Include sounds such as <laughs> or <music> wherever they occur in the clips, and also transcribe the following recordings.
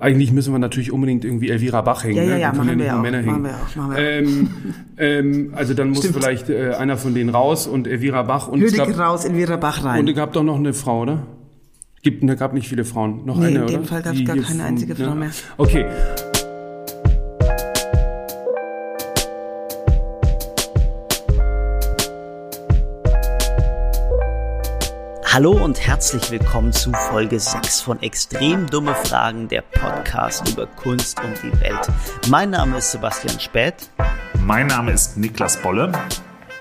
Eigentlich müssen wir natürlich unbedingt irgendwie Elvira Bach hängen. Ja, ja, ne? ja, machen wir auch, Männer machen wir auch, machen wir ähm, ähm, also dann muss Stimmt. vielleicht äh, einer von denen raus und Elvira Bach und es Lüdig gab, raus, Elvira Bach rein. und es gab doch noch eine Frau, oder? Gibt, da gab nicht viele Frauen. Noch Nee, eine, in dem oder? Fall gab's Die gar keine einzige Frau mehr. Okay. Hallo und herzlich willkommen zu Folge 6 von Extrem dumme Fragen, der Podcast über Kunst und die Welt. Mein Name ist Sebastian Späth Mein Name ist Niklas Bolle.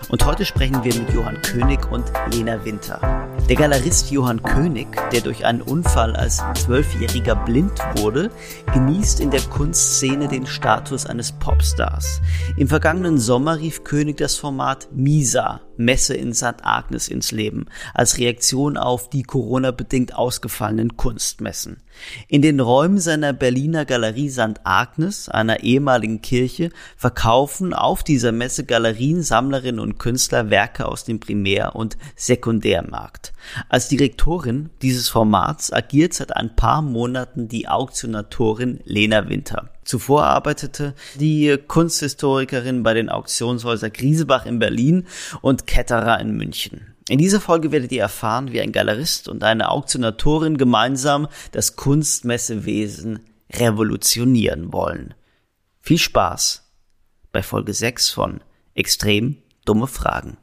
und heute sprechen wir mit Johann König und Lena Winter. Der Galerist Johann König, der durch einen Unfall als Zwölfjähriger blind wurde, genießt in der Kunstszene den Status eines Popstars. Im vergangenen Sommer rief König das Format Misa, Messe in St. Agnes ins Leben, als Reaktion auf die Corona-bedingt ausgefallenen Kunstmessen. In den Räumen seiner Berliner Galerie St. Agnes, einer ehemaligen Kirche, verkaufen auf dieser Messe Galerien, Sammlerinnen und Künstler Werke aus dem Primär- und Sekundärmarkt. Als Direktorin dieses Formats agiert seit ein paar Monaten die Auktionatorin Lena Winter. Zuvor arbeitete die Kunsthistorikerin bei den Auktionshäusern Griesebach in Berlin und Ketterer in München. In dieser Folge werdet ihr erfahren, wie ein Galerist und eine Auktionatorin gemeinsam das Kunstmessewesen revolutionieren wollen. Viel Spaß bei Folge 6 von Extrem dumme Fragen.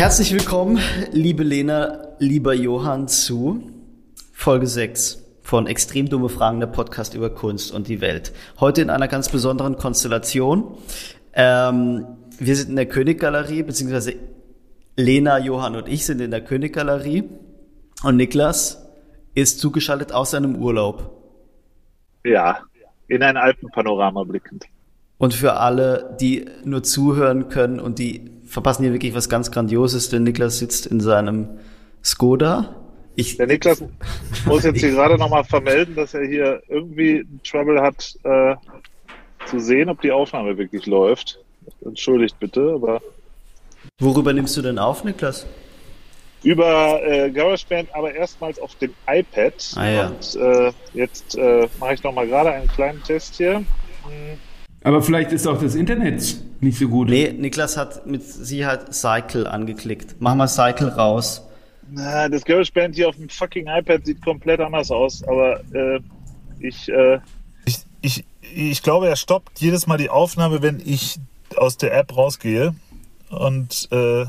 Herzlich willkommen, liebe Lena, lieber Johann, zu Folge 6 von Extrem dumme Fragen, der Podcast über Kunst und die Welt. Heute in einer ganz besonderen Konstellation. Ähm, wir sind in der Königgalerie, beziehungsweise Lena, Johann und ich sind in der Königgalerie und Niklas ist zugeschaltet aus seinem Urlaub. Ja, in ein Alpenpanorama blickend. Und für alle, die nur zuhören können und die verpassen hier wirklich was ganz Grandioses, denn Niklas sitzt in seinem Skoda. Ich, Der Niklas muss jetzt hier gerade nochmal vermelden, dass er hier irgendwie Trouble hat, äh, zu sehen, ob die Aufnahme wirklich läuft. Entschuldigt bitte, aber worüber nimmst du denn auf, Niklas? über äh, GarageBand, aber erstmals auf dem iPad. Ah, ja. Und äh, jetzt äh, mache ich nochmal gerade einen kleinen Test hier. Hm, Aber vielleicht ist auch das Internet nicht so gut. Nee, Niklas hat mit Sicherheit Cycle angeklickt. Mach mal Cycle raus. Na, das GarageBand hier auf dem fucking iPad sieht komplett anders aus, aber äh, ich äh, Ich, ich, ich glaube, er stoppt jedes Mal die Aufnahme, wenn ich aus der App rausgehe. Und äh,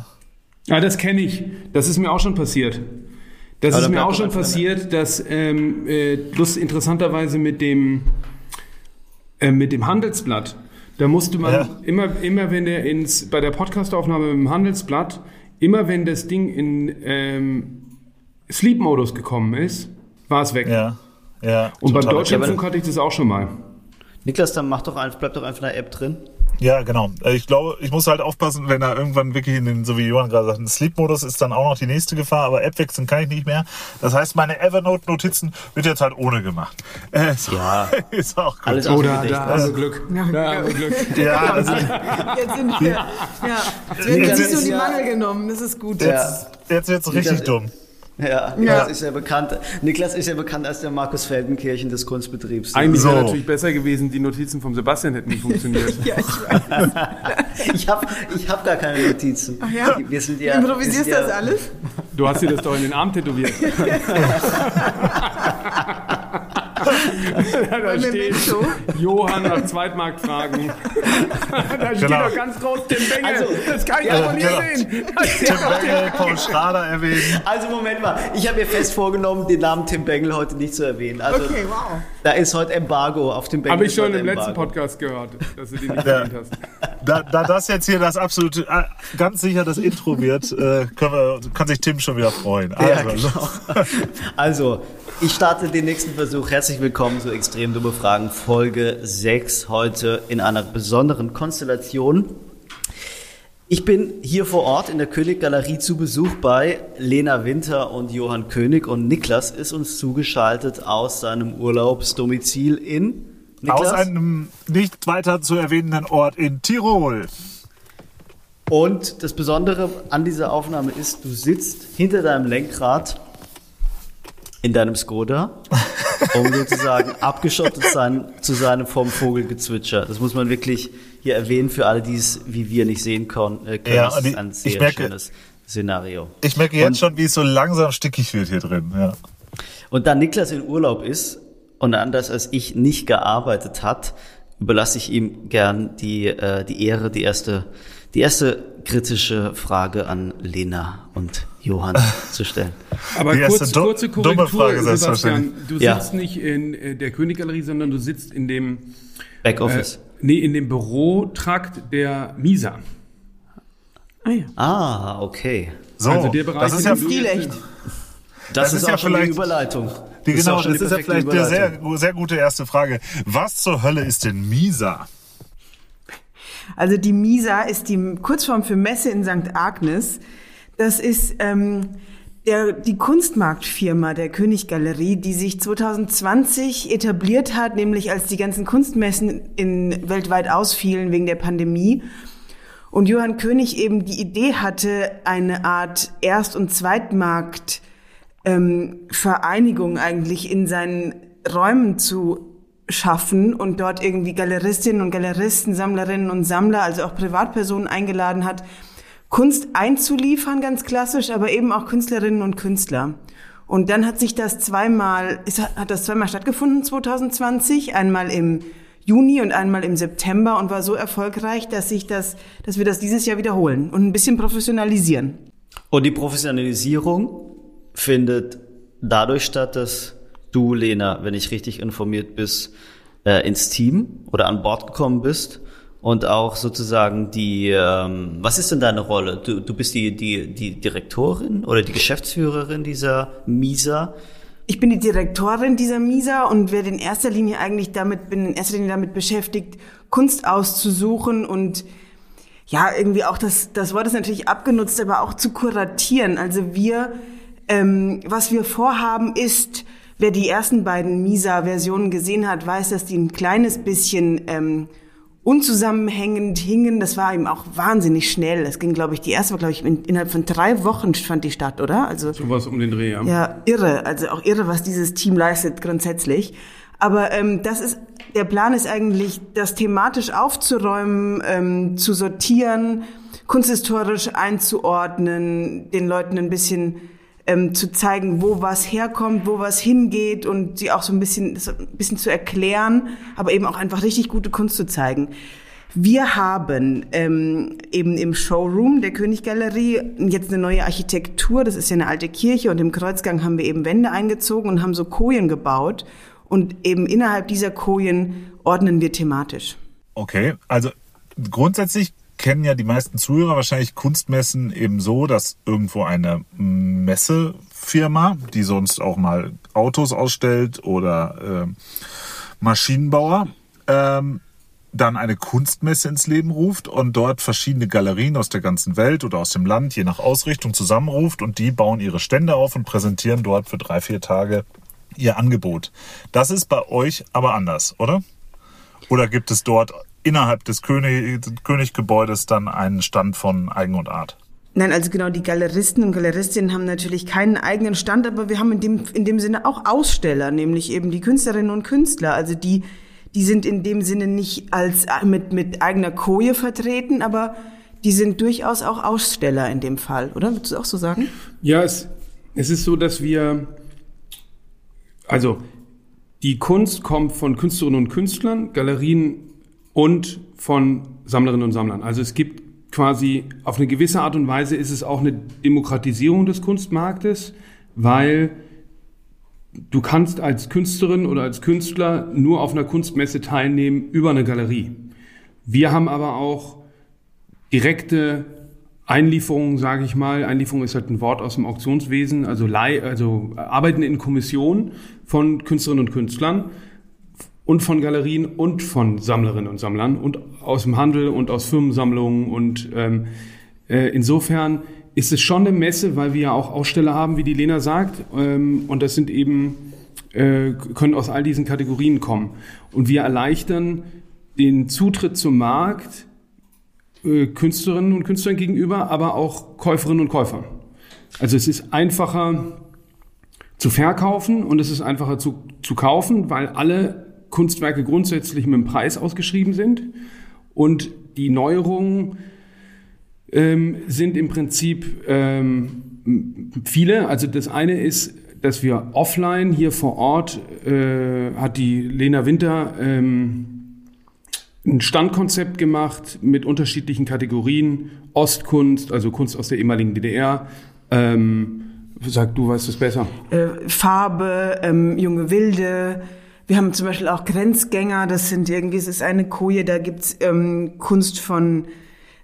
Ah, das kenne ich. Das ist mir auch schon passiert. Das Aber ist mir auch schon passiert, dass ähm, äh, bloß interessanterweise mit dem äh, mit dem Handelsblatt. Da musste man Ja. immer immer wenn der ins bei der Podcastaufnahme mit dem Handelsblatt immer wenn das Ding in ähm, Sleep Modus gekommen ist, war es weg. ja, ja. Und beim. Deutschlandfunk hatte ich das auch schon mal. Niklas, dann mach doch einfach, bleib doch einfach in der App drin. Ja, genau. Äh, Ich glaube, ich muss halt aufpassen, wenn er irgendwann wirklich in den, so wie Johann gerade sagt, ein Sleep-Modus ist dann auch noch die nächste Gefahr, aber App wechseln kann ich nicht mehr. Das heißt, meine Evernote-Notizen wird jetzt halt ohne gemacht. Äh, so, Ja. <laughs> ist auch gut. Alles Oder da haben wir Glück. Da haben wir Glück. Ja, also, <laughs> Jetzt sind wir, ja, jetzt Niklas sich so ist die ja- Mangel genommen, das ist gut. Ja. jetzt wird's richtig dumm. <laughs> Ja, Niklas ist ja bekannt. Niklas ist ja bekannt als der Markus Feldenkirchen des Kunstbetriebs. Eigentlich wäre So. natürlich besser gewesen, die Notizen vom Sebastian hätten nicht funktioniert. <laughs> Ja, ich weiß. Ich habe ich hab gar keine Notizen. Ach ja? Wir sind ja, Du improvisierst sind das ja, alles? Du hast dir das doch in den Arm tätowiert. <laughs> da steht. Johann nach Zweitmarkt fragen. <laughs> da steht Genau. doch ganz groß Tim Bengel. Also, das kann ich auch von hier genau. sehen. Tim. Bengel, Paul Schrader erwähnen. Also Moment mal, ich habe mir fest vorgenommen, den Namen Tim Bengel heute nicht zu erwähnen. Also Okay, wow. da ist heute Embargo auf dem Bengel. Habe ich schon im letzten. Podcast gehört, dass du den nicht Ja. erwähnt hast. Da, da das jetzt hier das absolute, äh, ganz sicher das Intro wird, äh, können wir, kann sich Tim schon wieder freuen. Ja, Also, genau. Also, ich starte den nächsten Versuch. Herzlich willkommen zu Extrem dumme Fragen, Folge 6, heute in einer besonderen Konstellation. Ich bin hier vor Ort in der König-Galerie zu Besuch bei Lena Winter und Johann König und Niklas ist uns zugeschaltet aus seinem Urlaubsdomizil in Niklas? Aus einem nicht weiter zu erwähnenden Ort in Tirol. Und das Besondere an dieser Aufnahme ist, du sitzt hinter deinem Lenkrad in deinem Skoda, um sozusagen <laughs> abgeschottet sein, zu sein vom Vogelgezwitscher. Das muss man wirklich hier erwähnen für alle, die es wie wir nicht sehen können. Äh, können. Ja, das ist ich- ein ich sehr merke- schönes Szenario. Ich merke jetzt Und- schon, wie es so langsam stickig wird hier drin. Ja. Und da Niklas in Urlaub ist und anders als ich nicht gearbeitet hat, überlasse ich ihm gern die, äh, die Ehre, die erste, die erste kritische Frage an Lena und Johann <laughs> zu stellen. Aber Die kurz, kurze dumme Korrektur, Frage, Sebastian. Du Ja. sitzt nicht in äh, der Königgalerie, sondern du sitzt in dem, äh, Backoffice. nee, in dem Bürotrakt der Misa. Ah ja. Ah, okay. So, Also der Bereich, das ist in ja, jetzt echt. Das, Das ist, ist ja auch schon die vielleicht- Überleitung. die, genau, auch schon das ist ja vielleicht eine sehr, Überleitung. sehr gute erste Frage. Was zur Hölle ist denn Misa? Also die MISA ist die Kurzform für Messe in St. Agnes. Das ist ähm, der, die Kunstmarktfirma der Königgalerie, die sich 2020 etabliert hat, nämlich als die ganzen Kunstmessen in, weltweit ausfielen wegen der Pandemie. Und Johann König eben die Idee hatte, eine Art Erst- und Zweitmarkt ähm, Vereinigung eigentlich in seinen Räumen zu schaffen und dort irgendwie Galeristinnen und Galeristen, Sammlerinnen und Sammler, also auch Privatpersonen eingeladen hat, Kunst einzuliefern, ganz klassisch, aber eben auch Künstlerinnen und Künstler. Und dann hat sich das zweimal, ist, hat das zweimal stattgefunden 2020, einmal im Juni und einmal im September und war so erfolgreich, dass sich das, dass wir das dieses Jahr wiederholen und ein bisschen professionalisieren. Und die Professionalisierung findet dadurch statt, dass du, Lena, wenn ich richtig informiert bist, äh, ins Team oder an Bord gekommen bist und auch sozusagen die, ähm, was ist denn deine Rolle? Du, du bist die, die, die Direktorin oder die Geschäftsführerin dieser MISA. Ich bin die Direktorin dieser MISA und werde in erster Linie eigentlich damit, bin in erster Linie damit beschäftigt, Kunst auszusuchen und ja, irgendwie auch das, das Wort ist natürlich abgenutzt, aber auch zu kuratieren. Also wir, ähm, was wir vorhaben ist, wer die ersten beiden MISA-Versionen gesehen hat, weiß, dass die ein kleines bisschen ähm, unzusammenhängend hingen. Das war eben auch wahnsinnig schnell. Das ging, glaube ich, die erste war, glaube ich, in, innerhalb von drei Wochen fand die statt, oder? Also Sowas um den Dreh, ja. ja, irre. Also auch irre, was dieses Team leistet grundsätzlich. Aber ähm, das ist der Plan ist eigentlich, das thematisch aufzuräumen, ähm, zu sortieren, kunsthistorisch einzuordnen, den Leuten ein bisschen ähm, zu zeigen, wo was herkommt, wo was hingeht und sie auch so ein bisschen, das ein bisschen zu erklären, aber eben auch einfach richtig gute Kunst zu zeigen. Wir haben ähm, eben im Showroom der Königgalerie jetzt eine neue Architektur. Das ist ja eine alte Kirche und im Kreuzgang haben wir eben Wände eingezogen und haben so Kojen gebaut. Und eben innerhalb dieser Kojen ordnen wir thematisch. Okay, also grundsätzlich kennen ja die meisten Zuhörer wahrscheinlich Kunstmessen eben so, dass irgendwo eine Messefirma, die sonst auch mal Autos ausstellt oder äh, Maschinenbauer, ähm, dann eine Kunstmesse ins Leben ruft und dort verschiedene Galerien aus der ganzen Welt oder aus dem Land, je nach Ausrichtung, zusammenruft und die bauen ihre Stände auf und präsentieren dort für drei, vier Tage ihr Angebot. Das ist bei euch aber anders, oder? Oder gibt es dort innerhalb des König Königgebäudes dann einen Stand von Eigen und Art? Nein, also genau, die Galeristen und Galeristinnen haben natürlich keinen eigenen Stand, aber wir haben in dem, in dem Sinne auch Aussteller, nämlich eben die Künstlerinnen und Künstler. Also die, die sind in dem Sinne nicht als mit, mit eigener Koje vertreten, aber die sind durchaus auch Aussteller in dem Fall, oder? Würdest du auch so sagen? Ja, es, es ist so, dass wir, also die Kunst kommt von Künstlerinnen und Künstlern, Galerien und von Sammlerinnen und Sammlern. Also es gibt quasi, auf eine gewisse Art und Weise ist es auch eine Demokratisierung des Kunstmarktes, weil du kannst als Künstlerin oder als Künstler nur auf einer Kunstmesse teilnehmen über eine Galerie. Wir haben aber auch direkte Einlieferungen, sage ich mal. Einlieferung ist halt ein Wort aus dem Auktionswesen, also, Leih, also arbeiten in Kommission von Künstlerinnen und Künstlern und von Galerien und von Sammlerinnen und Sammlern und aus dem Handel und aus Firmensammlungen und ähm, äh, insofern ist es schon eine Messe, weil wir ja auch Aussteller haben, wie die Lena sagt, ähm, und das sind eben äh, können aus all diesen Kategorien kommen und wir erleichtern den Zutritt zum Markt äh, Künstlerinnen und Künstlern gegenüber, aber auch Käuferinnen und Käufern. Also es ist einfacher zu verkaufen und es ist einfacher zu, zu kaufen, weil alle Kunstwerke grundsätzlich mit dem Preis ausgeschrieben sind und die Neuerungen ähm, sind im Prinzip ähm, viele. Also das eine ist, dass wir offline hier vor Ort äh, hat die Lena Winter ähm, ein Standkonzept gemacht mit unterschiedlichen Kategorien. Ostkunst, also Kunst aus der ehemaligen DDR. Ähm, sag du, weißt es besser. Äh, Farbe, ähm, junge Wilde. Wir haben zum Beispiel auch Grenzgänger. Das sind irgendwie, es ist eine Koje, da gibt's ähm, Kunst von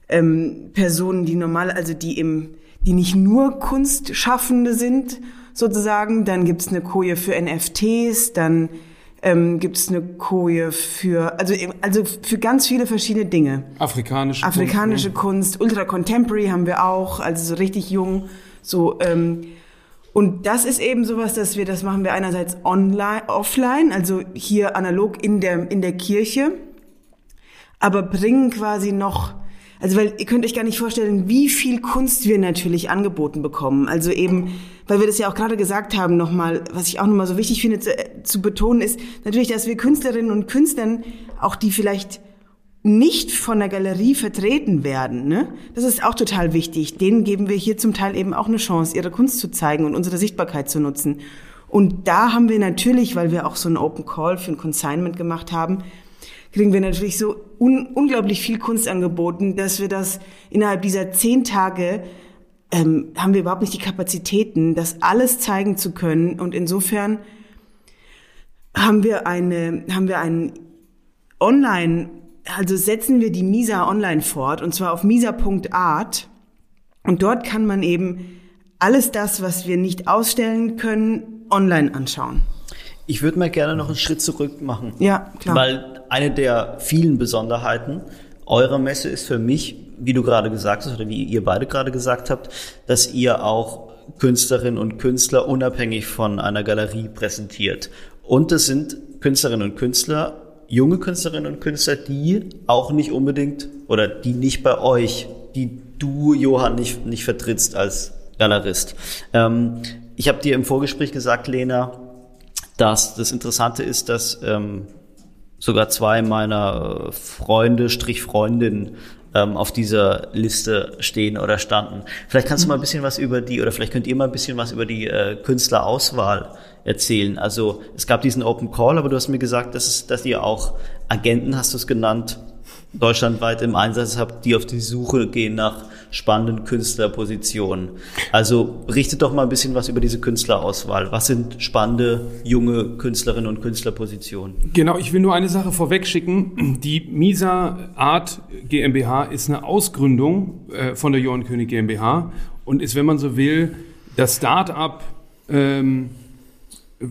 ähm, Personen, die normal, also die im, die nicht nur Kunstschaffende sind, sozusagen. Dann gibt's eine Koje für NFTs, dann ähm, gibt es eine Koje für, also, also für ganz viele verschiedene Dinge. Afrikanische, Afrikanische Kunst, Kunst, Ultra Contemporary haben wir auch, also so richtig jung, so, ähm, und das ist eben sowas, dass wir, das machen wir einerseits online, offline, also hier analog in der, in der Kirche, aber bringen quasi noch, also weil ihr könnt euch gar nicht vorstellen, wie viel Kunst wir natürlich angeboten bekommen. Also eben, weil wir das ja auch gerade gesagt haben, nochmal, was ich auch nochmal so wichtig finde zu, zu betonen, ist natürlich, dass wir Künstlerinnen und Künstlern, auch die vielleicht nicht von der Galerie vertreten werden, ne? Das ist auch total wichtig. Denen geben wir hier zum Teil eben auch eine Chance, ihre Kunst zu zeigen und unsere Sichtbarkeit zu nutzen. Und da haben wir natürlich, weil wir auch so einen Open Call für ein Consignment gemacht haben, kriegen wir natürlich so un unglaublich viel Kunst angeboten, dass wir das innerhalb dieser zehn Tage ähm, haben wir überhaupt nicht die Kapazitäten, das alles zeigen zu können. Und insofern haben wir eine, haben wir einen Online, also setzen wir die Misa online fort und zwar auf misa.art. Und dort kann man eben alles das, was wir nicht ausstellen können, online anschauen. Ich würde mal gerne noch einen Schritt zurück machen. Ja, klar. Weil eine der vielen Besonderheiten eurer Messe ist für mich, wie du gerade gesagt hast oder wie ihr beide gerade gesagt habt, dass ihr auch Künstlerinnen und Künstler unabhängig von einer Galerie präsentiert. Und es sind Künstlerinnen und Künstler, junge Künstlerinnen und Künstler, die auch nicht unbedingt oder die nicht bei euch, die du, Johann, nicht, nicht vertrittst als Galerist. Ähm, ich habe dir im Vorgespräch gesagt, Lena, dass das Interessante ist, dass ähm, sogar zwei meiner Freunde, Strich Freundinnen, ähm, auf dieser Liste stehen oder standen. Vielleicht kannst du mal ein bisschen was über die, oder vielleicht könnt ihr mal ein bisschen was über die äh, Künstlerauswahl erzählen. Also es gab diesen Open Call, aber du hast mir gesagt, dass, es, dass ihr auch Agenten, hast du es genannt, deutschlandweit im Einsatz habt, die auf die Suche gehen nach spannenden Künstlerpositionen. Also berichtet doch mal ein bisschen was über diese Künstlerauswahl. Was sind spannende junge Künstlerinnen und Künstlerpositionen? Genau, ich will nur eine Sache vorwegschicken. Die Misa Art GmbH ist eine Ausgründung äh, von der Johann König GmbH und ist, wenn man so will, das Start-up, ähm, äh,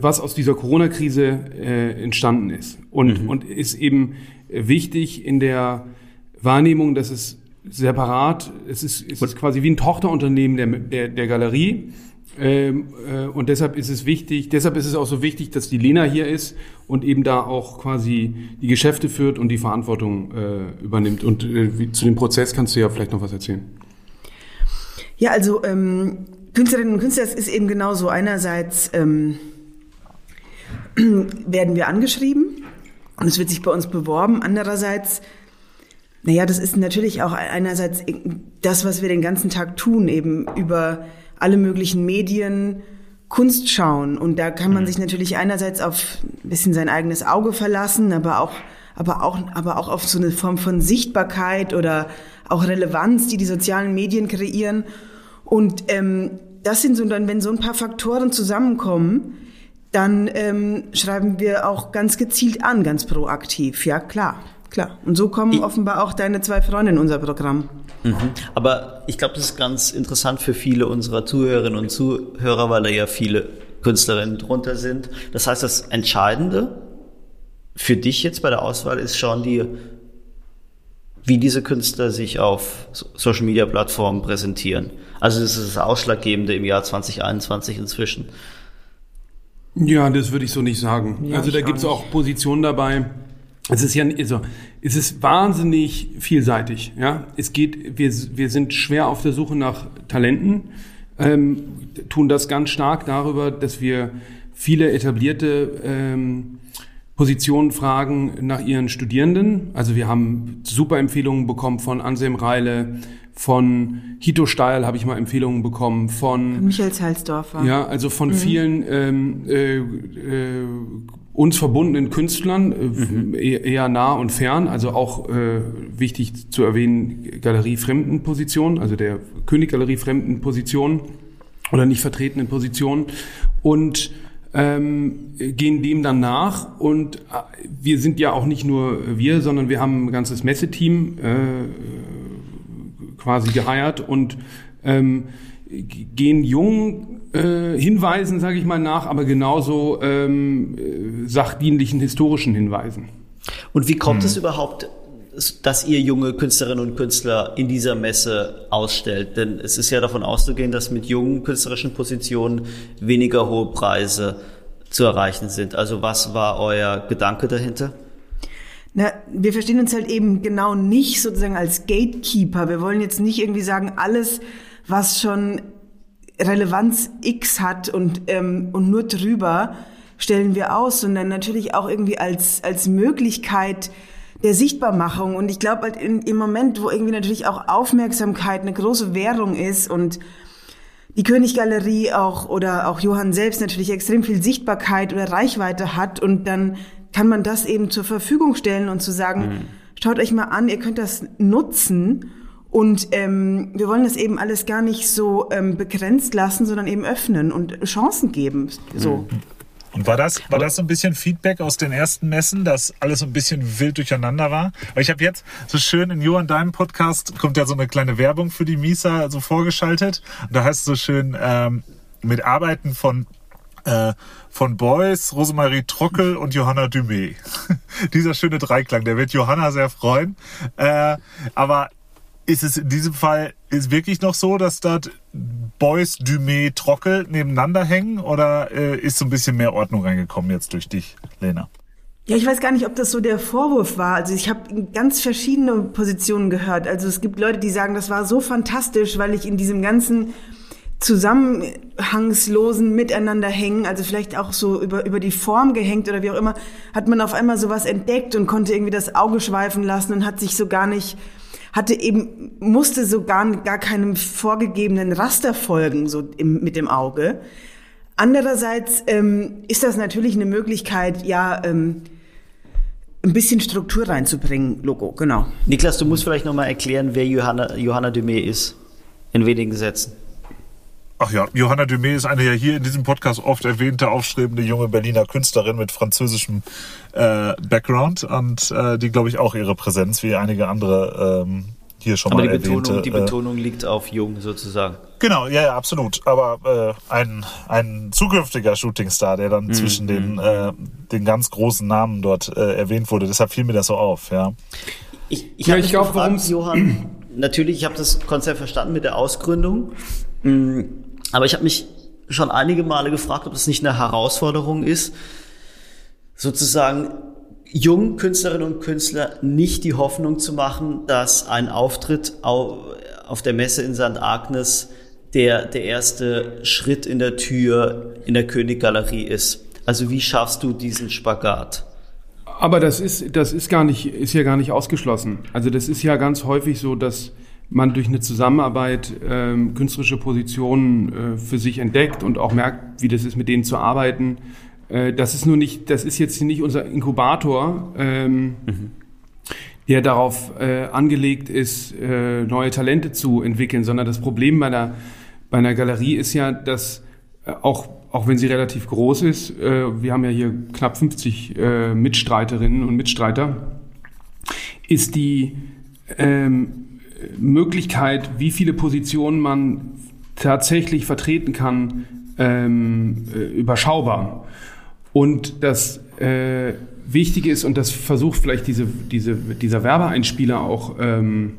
was aus dieser Corona-Krise äh, entstanden ist. Und, mhm. und ist eben wichtig in der Wahrnehmung, dass es separat, es ist, es ist quasi wie ein Tochterunternehmen der, der, der Galerie. Ähm, äh, und deshalb ist es wichtig, deshalb ist es auch so wichtig, dass die Lena hier ist und eben da auch quasi die Geschäfte führt und die Verantwortung äh, übernimmt. Und äh, wie, zu dem Prozess kannst du ja vielleicht noch was erzählen. Ja, also ähm, Künstlerinnen und Künstler, das ist eben genauso. Einerseits ähm, <clears throat> werden wir angeschrieben und es wird sich bei uns beworben. Andererseits naja, das ist natürlich auch einerseits das, was wir den ganzen Tag tun, eben über alle möglichen Medien Kunst schauen. Und da kann man mhm. sich natürlich einerseits auf ein bisschen sein eigenes Auge verlassen, aber auch, aber auch, aber auch auf so eine Form von Sichtbarkeit oder auch Relevanz, die die sozialen Medien kreieren. Und ähm, das sind so dann, wenn so ein paar Faktoren zusammenkommen, dann ähm, schreiben wir auch ganz gezielt an, ganz proaktiv. Ja, klar. Klar. Und so kommen ich, offenbar auch deine zwei Freunde in unser Programm. Mhm. Aber ich glaube, das ist ganz interessant für viele unserer Zuhörerinnen und Zuhörer, weil da ja viele Künstlerinnen drunter sind. Das heißt, das Entscheidende für dich jetzt bei der Auswahl ist schon die, wie diese Künstler sich auf Social Media Plattformen präsentieren. Also das ist das Ausschlaggebende im Jahr 2021 inzwischen. Ja, das würde ich so nicht sagen. Ja, also da gibt es auch Positionen dabei, es ist ja also, es ist wahnsinnig vielseitig. Ja, es geht, wir, wir sind schwer auf der Suche nach Talenten, ähm, tun das ganz stark darüber, dass wir viele etablierte ähm, Positionen fragen nach ihren Studierenden. Also wir haben super Empfehlungen bekommen von Anselm Reile, von Hito Steil habe ich mal Empfehlungen bekommen, von Michael Zeilsdorfer. Ja, also von mhm. vielen ähm, äh, äh, uns verbundenen Künstlern, äh, mhm. eher nah und fern, also auch äh, wichtig zu erwähnen, Galerie Fremdenposition, also der König Galerie Fremdenposition oder nicht vertretenen Positionen und ähm, gehen dem dann nach und äh, wir sind ja auch nicht nur wir, sondern wir haben ein ganzes Messeteam äh, quasi geheiert und ähm, gehen jungen äh, Hinweisen, sage ich mal, nach, aber genauso ähm, äh, sachdienlichen historischen Hinweisen. Und wie kommt hm. es überhaupt, dass ihr junge Künstlerinnen und Künstler in dieser Messe ausstellt? Denn es ist ja davon auszugehen, dass mit jungen künstlerischen Positionen weniger hohe Preise zu erreichen sind. Also was war euer Gedanke dahinter? Na, wir verstehen uns halt eben genau nicht sozusagen als Gatekeeper. Wir wollen jetzt nicht irgendwie sagen, alles, was schon Relevanz X hat und, ähm, und nur drüber stellen wir aus, sondern natürlich auch irgendwie als, als Möglichkeit der Sichtbarmachung. Und ich glaube halt im Moment, wo irgendwie natürlich auch Aufmerksamkeit eine große Währung ist und die Königgalerie auch oder auch Johann selbst natürlich extrem viel Sichtbarkeit oder Reichweite hat und dann kann man das eben zur Verfügung stellen und zu sagen, mhm. schaut euch mal an, ihr könnt das nutzen. Und ähm, wir wollen das eben alles gar nicht so ähm, begrenzt lassen, sondern eben öffnen und Chancen geben. So. Mhm. Und war das, war das so ein bisschen Feedback aus den ersten Messen, dass alles so ein bisschen wild durcheinander war? Weil ich habe jetzt so schön in Johann deinem Podcast kommt ja so eine kleine Werbung für die Misa so vorgeschaltet. Und da heißt es so schön ähm, mit Arbeiten von äh, von Beuys, Rosemarie Trockel und Johanna Dumé. <laughs> Dieser schöne Dreiklang, der wird Johanna sehr freuen. Äh, aber ist es in diesem Fall ist wirklich noch so, dass dort Beuys, Dumé, Trockel nebeneinander hängen oder äh, ist so ein bisschen mehr Ordnung reingekommen jetzt durch dich, Lena? Ja, ich weiß gar nicht, ob das so der Vorwurf war. Also ich habe ganz verschiedene Positionen gehört. Also es gibt Leute, die sagen, das war so fantastisch, weil ich in diesem ganzen zusammenhangslosen Miteinander hängen, also vielleicht auch so über, über die Form gehängt oder wie auch immer, hat man auf einmal sowas entdeckt und konnte irgendwie das Auge schweifen lassen und hat sich so gar nicht, hatte eben, musste so gar, gar keinem vorgegebenen Raster folgen, so im, mit dem Auge. Andererseits ähm, ist das natürlich eine Möglichkeit, ja, ähm, ein bisschen Struktur reinzubringen, Logo, genau. Niklas, du musst vielleicht nochmal erklären, wer Johanna, Johanna Dumé ist, in wenigen Sätzen. Ach ja, Johanna Dumé ist eine ja hier in diesem Podcast oft erwähnte, aufstrebende junge Berliner Künstlerin mit französischem äh, Background und äh, die, glaube ich, auch ihre Präsenz wie einige andere ähm, hier schon Aber mal die erwähnte. Betonung, die äh, Betonung liegt auf jung sozusagen. Genau, ja, ja absolut. Aber äh, ein, ein zukünftiger Shootingstar, der dann mhm. zwischen den, mhm. äh, den ganz großen Namen dort äh, erwähnt wurde, deshalb fiel mir das so auf, ja. Ich, ich ja, habe glaube, warum Johann, natürlich, ich habe das Konzept verstanden mit der Ausgründung. Mhm. Aber ich habe mich schon einige Male gefragt, ob das nicht eine Herausforderung ist, sozusagen jungen Künstlerinnen und Künstler nicht die Hoffnung zu machen, dass ein Auftritt auf der Messe in St. Agnes der, der erste Schritt in der Tür in der Königgalerie ist. Also wie schaffst du diesen Spagat? Aber das ist, das ist gar nicht, ist ja gar nicht ausgeschlossen. Also das ist ja ganz häufig so, dass man durch eine Zusammenarbeit ähm, künstlerische Positionen äh, für sich entdeckt und auch merkt, wie das ist, mit denen zu arbeiten. Äh, das ist nur nicht, das ist jetzt nicht unser Inkubator, ähm, mhm. der darauf äh, angelegt ist, äh, neue Talente zu entwickeln, sondern das Problem bei einer, bei einer Galerie ist ja, dass äh, auch auch wenn sie relativ groß ist, äh, wir haben ja hier knapp 50 Mitstreiterinnen und Mitstreiter, ist die ähm, Möglichkeit, wie viele Positionen man tatsächlich vertreten kann, ähm, äh, überschaubar. Und das äh, Wichtige ist, und das versucht vielleicht diese, diese, dieser Werbeeinspieler auch ähm,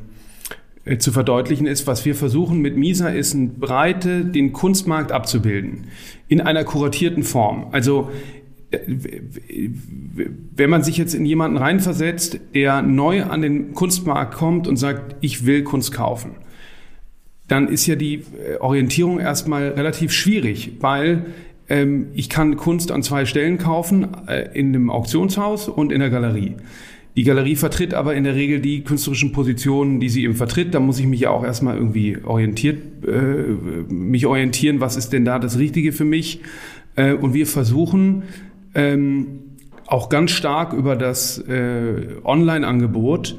äh, zu verdeutlichen, ist, was wir versuchen mit MISA, ist eine Breite, den Kunstmarkt abzubilden. In einer kuratierten Form. Also wenn man sich jetzt in jemanden reinversetzt, der neu an den Kunstmarkt kommt und sagt, ich will Kunst kaufen, dann ist ja die äh, Orientierung erstmal relativ schwierig, weil ähm, ich kann Kunst an zwei Stellen kaufen, äh, in einem Auktionshaus und in der Galerie. Die Galerie vertritt aber in der Regel die künstlerischen Positionen, die sie eben vertritt. Da muss ich mich ja auch erstmal irgendwie orientiert, äh, mich orientieren, was ist denn da das Richtige für mich. Äh, und wir versuchen ähm, auch ganz stark über das äh, Online-Angebot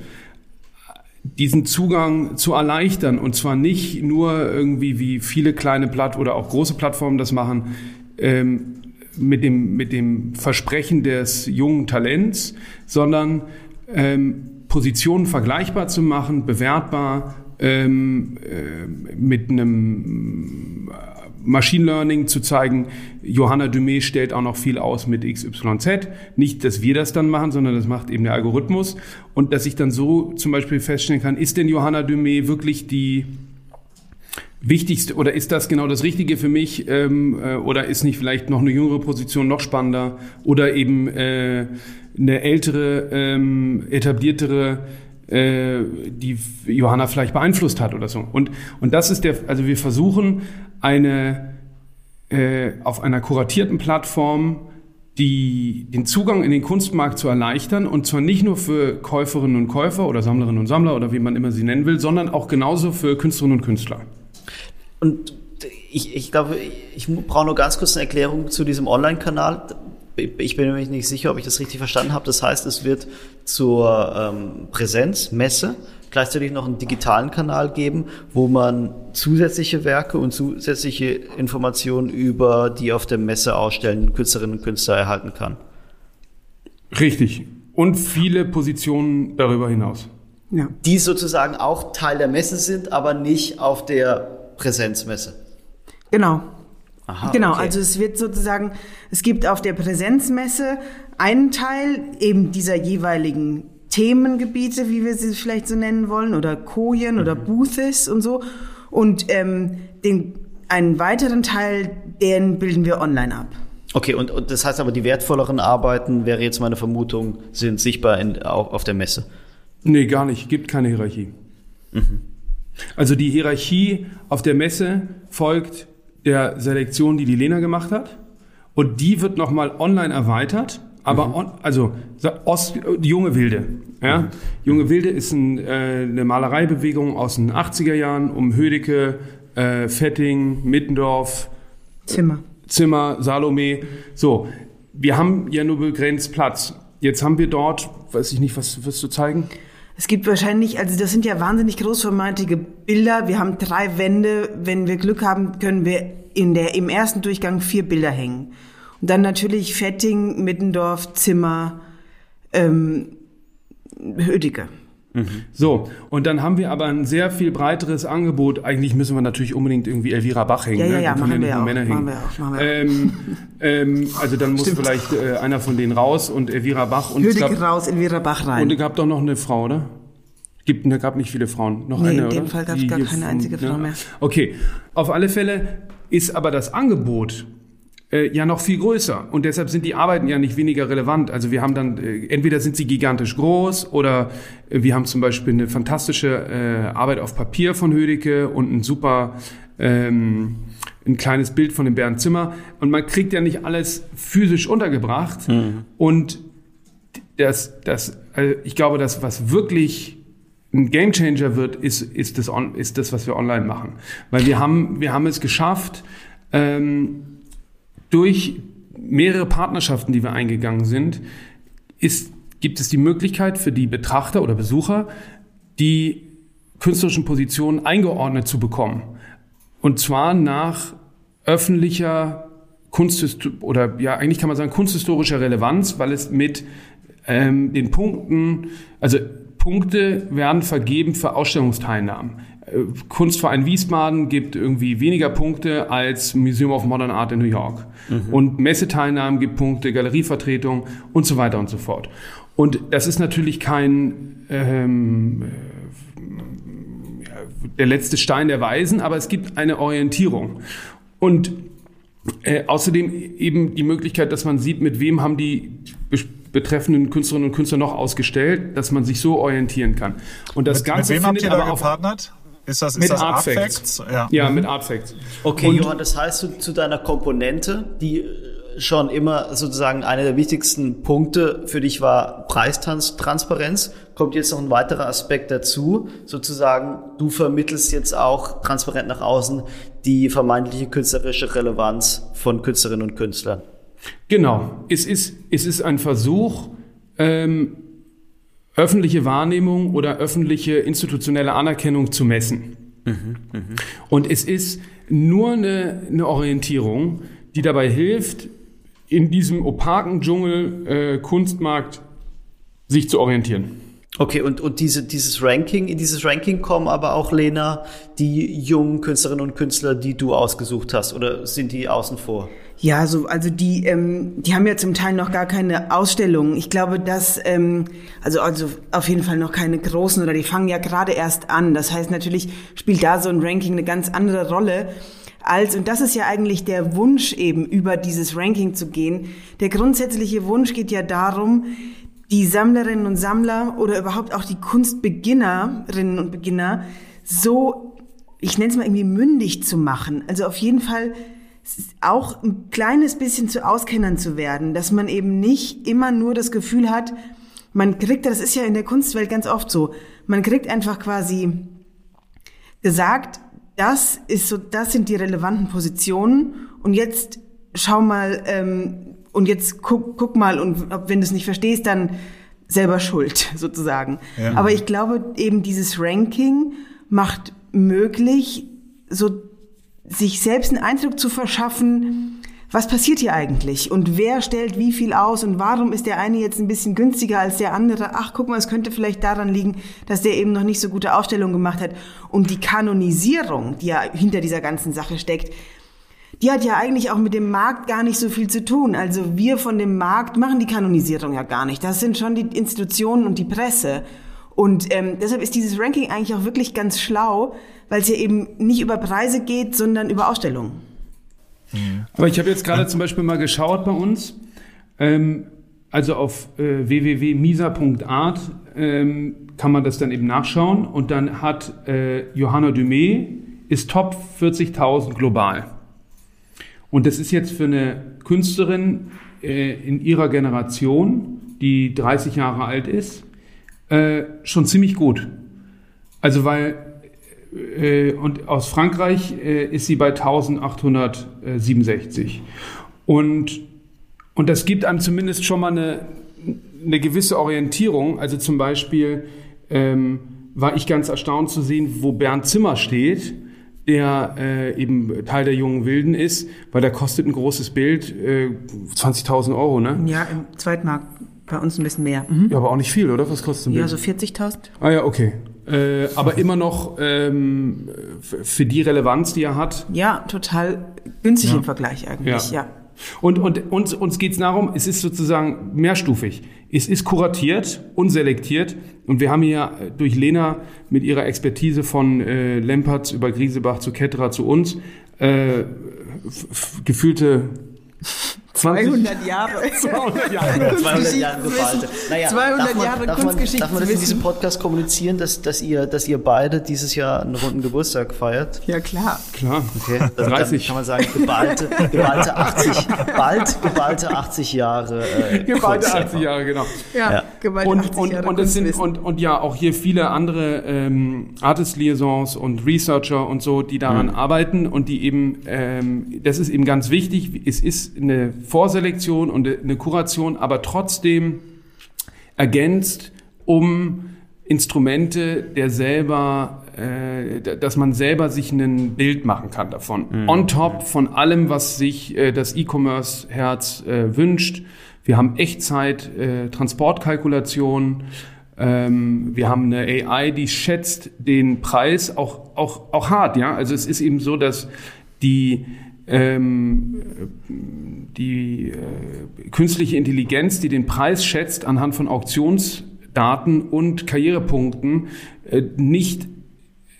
diesen Zugang zu erleichtern und zwar nicht nur irgendwie wie viele kleine Platt oder auch große Plattformen das machen, ähm, mit, dem, mit dem Versprechen des jungen Talents, sondern ähm, Positionen vergleichbar zu machen, bewertbar, ähm, äh, mit einem Machine Learning zu zeigen, Johanna Dumé stellt auch noch viel aus mit XYZ. Nicht, dass wir das dann machen, sondern das macht eben der Algorithmus. Und dass ich dann so zum Beispiel feststellen kann, ist denn Johanna Dumé wirklich die wichtigste oder ist das genau das Richtige für mich ähm, äh, oder ist nicht vielleicht noch eine jüngere Position noch spannender oder eben äh, eine ältere, ähm, etabliertere äh, die Johanna vielleicht beeinflusst hat oder so. Und, und das ist der, also wir versuchen eine, äh, auf einer kuratierten Plattform die, den Zugang in den Kunstmarkt zu erleichtern und zwar nicht nur für Käuferinnen und Käufer oder Sammlerinnen und Sammler oder wie man immer sie nennen will, sondern auch genauso für Künstlerinnen und Künstler. Und ich, ich glaube, ich brauche nur ganz kurz eine Erklärung zu diesem Online-Kanal ich bin mir nicht sicher, ob ich das richtig verstanden habe. Das heißt, es wird zur ähm, Präsenzmesse gleichzeitig noch einen digitalen Kanal geben, wo man zusätzliche Werke und zusätzliche Informationen über die auf der Messe ausstellenden Künstlerinnen und Künstler erhalten kann. Richtig. Und viele Positionen darüber hinaus. Ja. Die sozusagen auch Teil der Messe sind, aber nicht auf der Präsenzmesse. Genau. Aha, genau, okay. also es wird sozusagen, es gibt auf der Präsenzmesse einen Teil eben dieser jeweiligen Themengebiete, wie wir sie vielleicht so nennen wollen, oder Kojen mhm. oder Boothes und so. Und ähm, den, einen weiteren Teil, den bilden wir online ab. Okay, und, und das heißt aber, die wertvolleren Arbeiten, wäre jetzt meine Vermutung, sind sichtbar in, auf, auf der Messe? Nee, gar nicht. Gibt keine Hierarchie. Mhm. Also die Hierarchie auf der Messe folgt der Selektion, die die Lena gemacht hat. Und die wird nochmal online erweitert. Aber, mhm. on, also, Ost, die Junge Wilde. Ja? Mhm. Junge Wilde ist ein, äh, eine Malereibewegung aus den 80er Jahren um Hödecke, äh, Fetting, Mittendorf. Zimmer. Zimmer, Salome. So. Wir haben ja nur begrenzt Platz. Jetzt haben wir dort, weiß ich nicht, was wirst du zeigen? Es gibt wahrscheinlich, also das sind ja wahnsinnig großformatige Bilder. Wir haben drei Wände. Wenn wir Glück haben, können wir in der, im ersten Durchgang vier Bilder hängen. Und dann natürlich Fetting, Mittendorf, Zimmer, ähm, Hödicke. Mhm. So, und dann haben wir aber ein sehr viel breiteres Angebot. Eigentlich müssen wir natürlich unbedingt irgendwie Elvira Bach hängen. Ja, ja, ne? ja, machen wir, auch, Männer machen wir auch. Machen wir ähm, ähm, also dann muss Stimmt. vielleicht äh, einer von denen raus und Elvira Bach. Und Hödicke gab, raus, Elvira Bach rein. Und es gab doch noch eine Frau, oder? Gibt, es gab nicht viele Frauen. Noch nee, eine, in dem oder? Fall gab es gar keine einzige Frau mehr. Okay, auf alle Fälle ist aber das Angebot äh, ja noch viel größer. Und deshalb sind die Arbeiten ja nicht weniger relevant. Also wir haben dann, äh, entweder sind sie gigantisch groß oder äh, wir haben zum Beispiel eine fantastische äh, Arbeit auf Papier von Hödecke und ein super ähm, ein kleines Bild von dem Bernd Zimmer. Und man kriegt ja nicht alles physisch untergebracht. Mhm. Und das, das, also ich glaube, das, was wirklich ein Gamechanger wird, ist, ist, das, on, ist das, was wir online machen. Weil wir haben, wir haben es geschafft, ähm, durch mehrere Partnerschaften, die wir eingegangen sind, ist, gibt es die Möglichkeit für die Betrachter oder Besucher, die künstlerischen Positionen eingeordnet zu bekommen. Und zwar nach öffentlicher Kunst oder ja, eigentlich kann man sagen kunsthistorischer Relevanz, weil es mit ähm, den Punkten, also Punkte werden vergeben für Ausstellungsteilnahmen. Äh, Kunstverein Wiesbaden gibt irgendwie weniger Punkte als Museum of Modern Art in New York. Mhm. Und Messeteilnahmen gibt Punkte, Galerievertretung und so weiter und so fort. Und das ist natürlich kein ähm, der letzte Stein der Weisen, aber es gibt eine Orientierung. Und Äh, außerdem eben die Möglichkeit, dass man sieht, mit wem haben die be betreffenden Künstlerinnen und Künstler noch ausgestellt, dass man sich so orientieren kann. Und das Mit, Ganze mit wem habt findet ihr da aber auch gepartnert? Ist das, ist mit das Artfacts. Ja. Ja, mit Artfacts. Okay, Und- Johann, das heißt zu, zu deiner Komponente, die äh, schon immer sozusagen einer der wichtigsten Punkte für dich war Preistransparenz, kommt jetzt noch ein weiterer Aspekt dazu, sozusagen du vermittelst jetzt auch transparent nach außen die vermeintliche künstlerische Relevanz von Künstlerinnen und Künstlern. Genau. Es ist, es ist ein Versuch, ähm, öffentliche Wahrnehmung oder öffentliche institutionelle Anerkennung zu messen. Und es ist nur eine, eine Orientierung, die dabei hilft, in diesem opaken Dschungel äh, Kunstmarkt sich zu orientieren. Okay, und, und diese, dieses Ranking, in dieses Ranking kommen aber auch, Lena, die jungen Künstlerinnen und Künstler, die du ausgesucht hast, oder sind die außen vor? Ja, so, also die, ähm, die haben ja zum Teil noch gar keine Ausstellungen. Ich glaube, dass, ähm, also, also auf jeden Fall noch keine großen oder die fangen ja gerade erst an. Das heißt, natürlich spielt da so ein Ranking eine ganz andere Rolle als, und das ist ja eigentlich der Wunsch eben, über dieses Ranking zu gehen. Der grundsätzliche Wunsch geht ja darum, die Sammlerinnen und Sammler oder überhaupt auch die Kunstbeginnerinnen und Beginner so, ich nenne es mal irgendwie mündig zu machen. Also auf jeden Fall auch ein kleines bisschen zu Auskennern zu werden, dass man eben nicht immer nur das Gefühl hat, man kriegt, das ist ja in der Kunstwelt ganz oft so, man kriegt einfach quasi gesagt, das ist so, das sind die relevanten Positionen und jetzt schau mal ähm, und jetzt guck, guck mal und ob, wenn du es nicht verstehst, dann selber schuld <laughs> sozusagen. Ja. Aber ich glaube eben dieses Ranking macht möglich, so sich selbst einen Eindruck zu verschaffen, was passiert hier eigentlich und wer stellt wie viel aus und warum ist der eine jetzt ein bisschen günstiger als der andere? Ach, guck mal, es könnte vielleicht daran liegen, dass der eben noch nicht so gute Ausstellungen gemacht hat. Und die Kanonisierung, die ja hinter dieser ganzen Sache steckt, die hat ja eigentlich auch mit dem Markt gar nicht so viel zu tun. Also wir von dem Markt machen die Kanonisierung ja gar nicht. Das sind schon die Institutionen und die Presse. Und ähm, deshalb ist dieses Ranking eigentlich auch wirklich ganz schlau, weil es ja eben nicht über Preise geht, sondern über Ausstellungen. Aber ich habe jetzt gerade zum Beispiel mal geschaut bei uns. Ähm, also auf äh, www.misa.art ähm, kann man das dann eben nachschauen. Und dann hat äh, Johanna Dumé ist Top 40.000 global. Und das ist jetzt für eine Künstlerin äh, in ihrer Generation, die 30 Jahre alt ist, äh, schon ziemlich gut. Also weil äh, und aus Frankreich äh, ist sie bei 1867. Und, und das gibt einem zumindest schon mal eine, eine gewisse Orientierung. Also zum Beispiel ähm, war ich ganz erstaunt zu sehen, wo Bernd Zimmer steht, der äh, eben Teil der jungen Wilden ist, weil der kostet ein großes Bild äh, 20.000 Euro, ne? Ja, im Zweitmarkt bei uns ein bisschen mehr. Mhm. Ja, aber auch nicht viel, oder? Was kostet ein Bild? Ja, so 40.000. Ah ja, okay. Äh, aber immer noch ähm, für die Relevanz, die er hat. Ja, total günstig im Vergleich eigentlich, Ja. ja. Und, und uns, uns geht es darum, es ist sozusagen mehrstufig. Es ist kuratiert und selektiert. Und wir haben hier äh, durch Lena mit ihrer Expertise von äh, Lempertz über Griesebach zu Ketterer zu uns äh, gefühlte 20, 200 Jahre. 200 Jahre. <laughs> 200 Jahre geballte. 200 darf man, Jahre darf man, Kunstgeschichte darf man das in diesem Podcast kommunizieren, dass, dass, ihr, dass ihr beide dieses Jahr einen runden Geburtstag feiert? Ja, klar. Klar. Okay, <laughs> dann, dann 30. kann man sagen, geballte, geballte 80, bald geballte 80 Jahre. Äh, Geballte Kunst 80 Jahre, genau. Ja, Ja. gewalt und, 80 und, Jahre und, es sind, und, und ja, auch hier viele andere ähm, Artist-Liaisons und Researcher und so, die daran arbeiten und die eben, ähm, das ist eben ganz wichtig, es ist eine Vorselektion und eine Kuration, aber trotzdem ergänzt um Instrumente, der selber, äh, dass man selber sich ein Bild machen kann davon. On top von allem, was sich äh, das E-Commerce-Herz äh, wünscht. Wir haben Echtzeit, äh, Transportkalkulation. Ähm, wir haben eine AI, die schätzt den Preis auch, auch, auch hart, ja. Also es ist eben so, dass die die äh, künstliche Intelligenz, die den Preis schätzt anhand von Auktionsdaten und Karrierepunkten, äh, nicht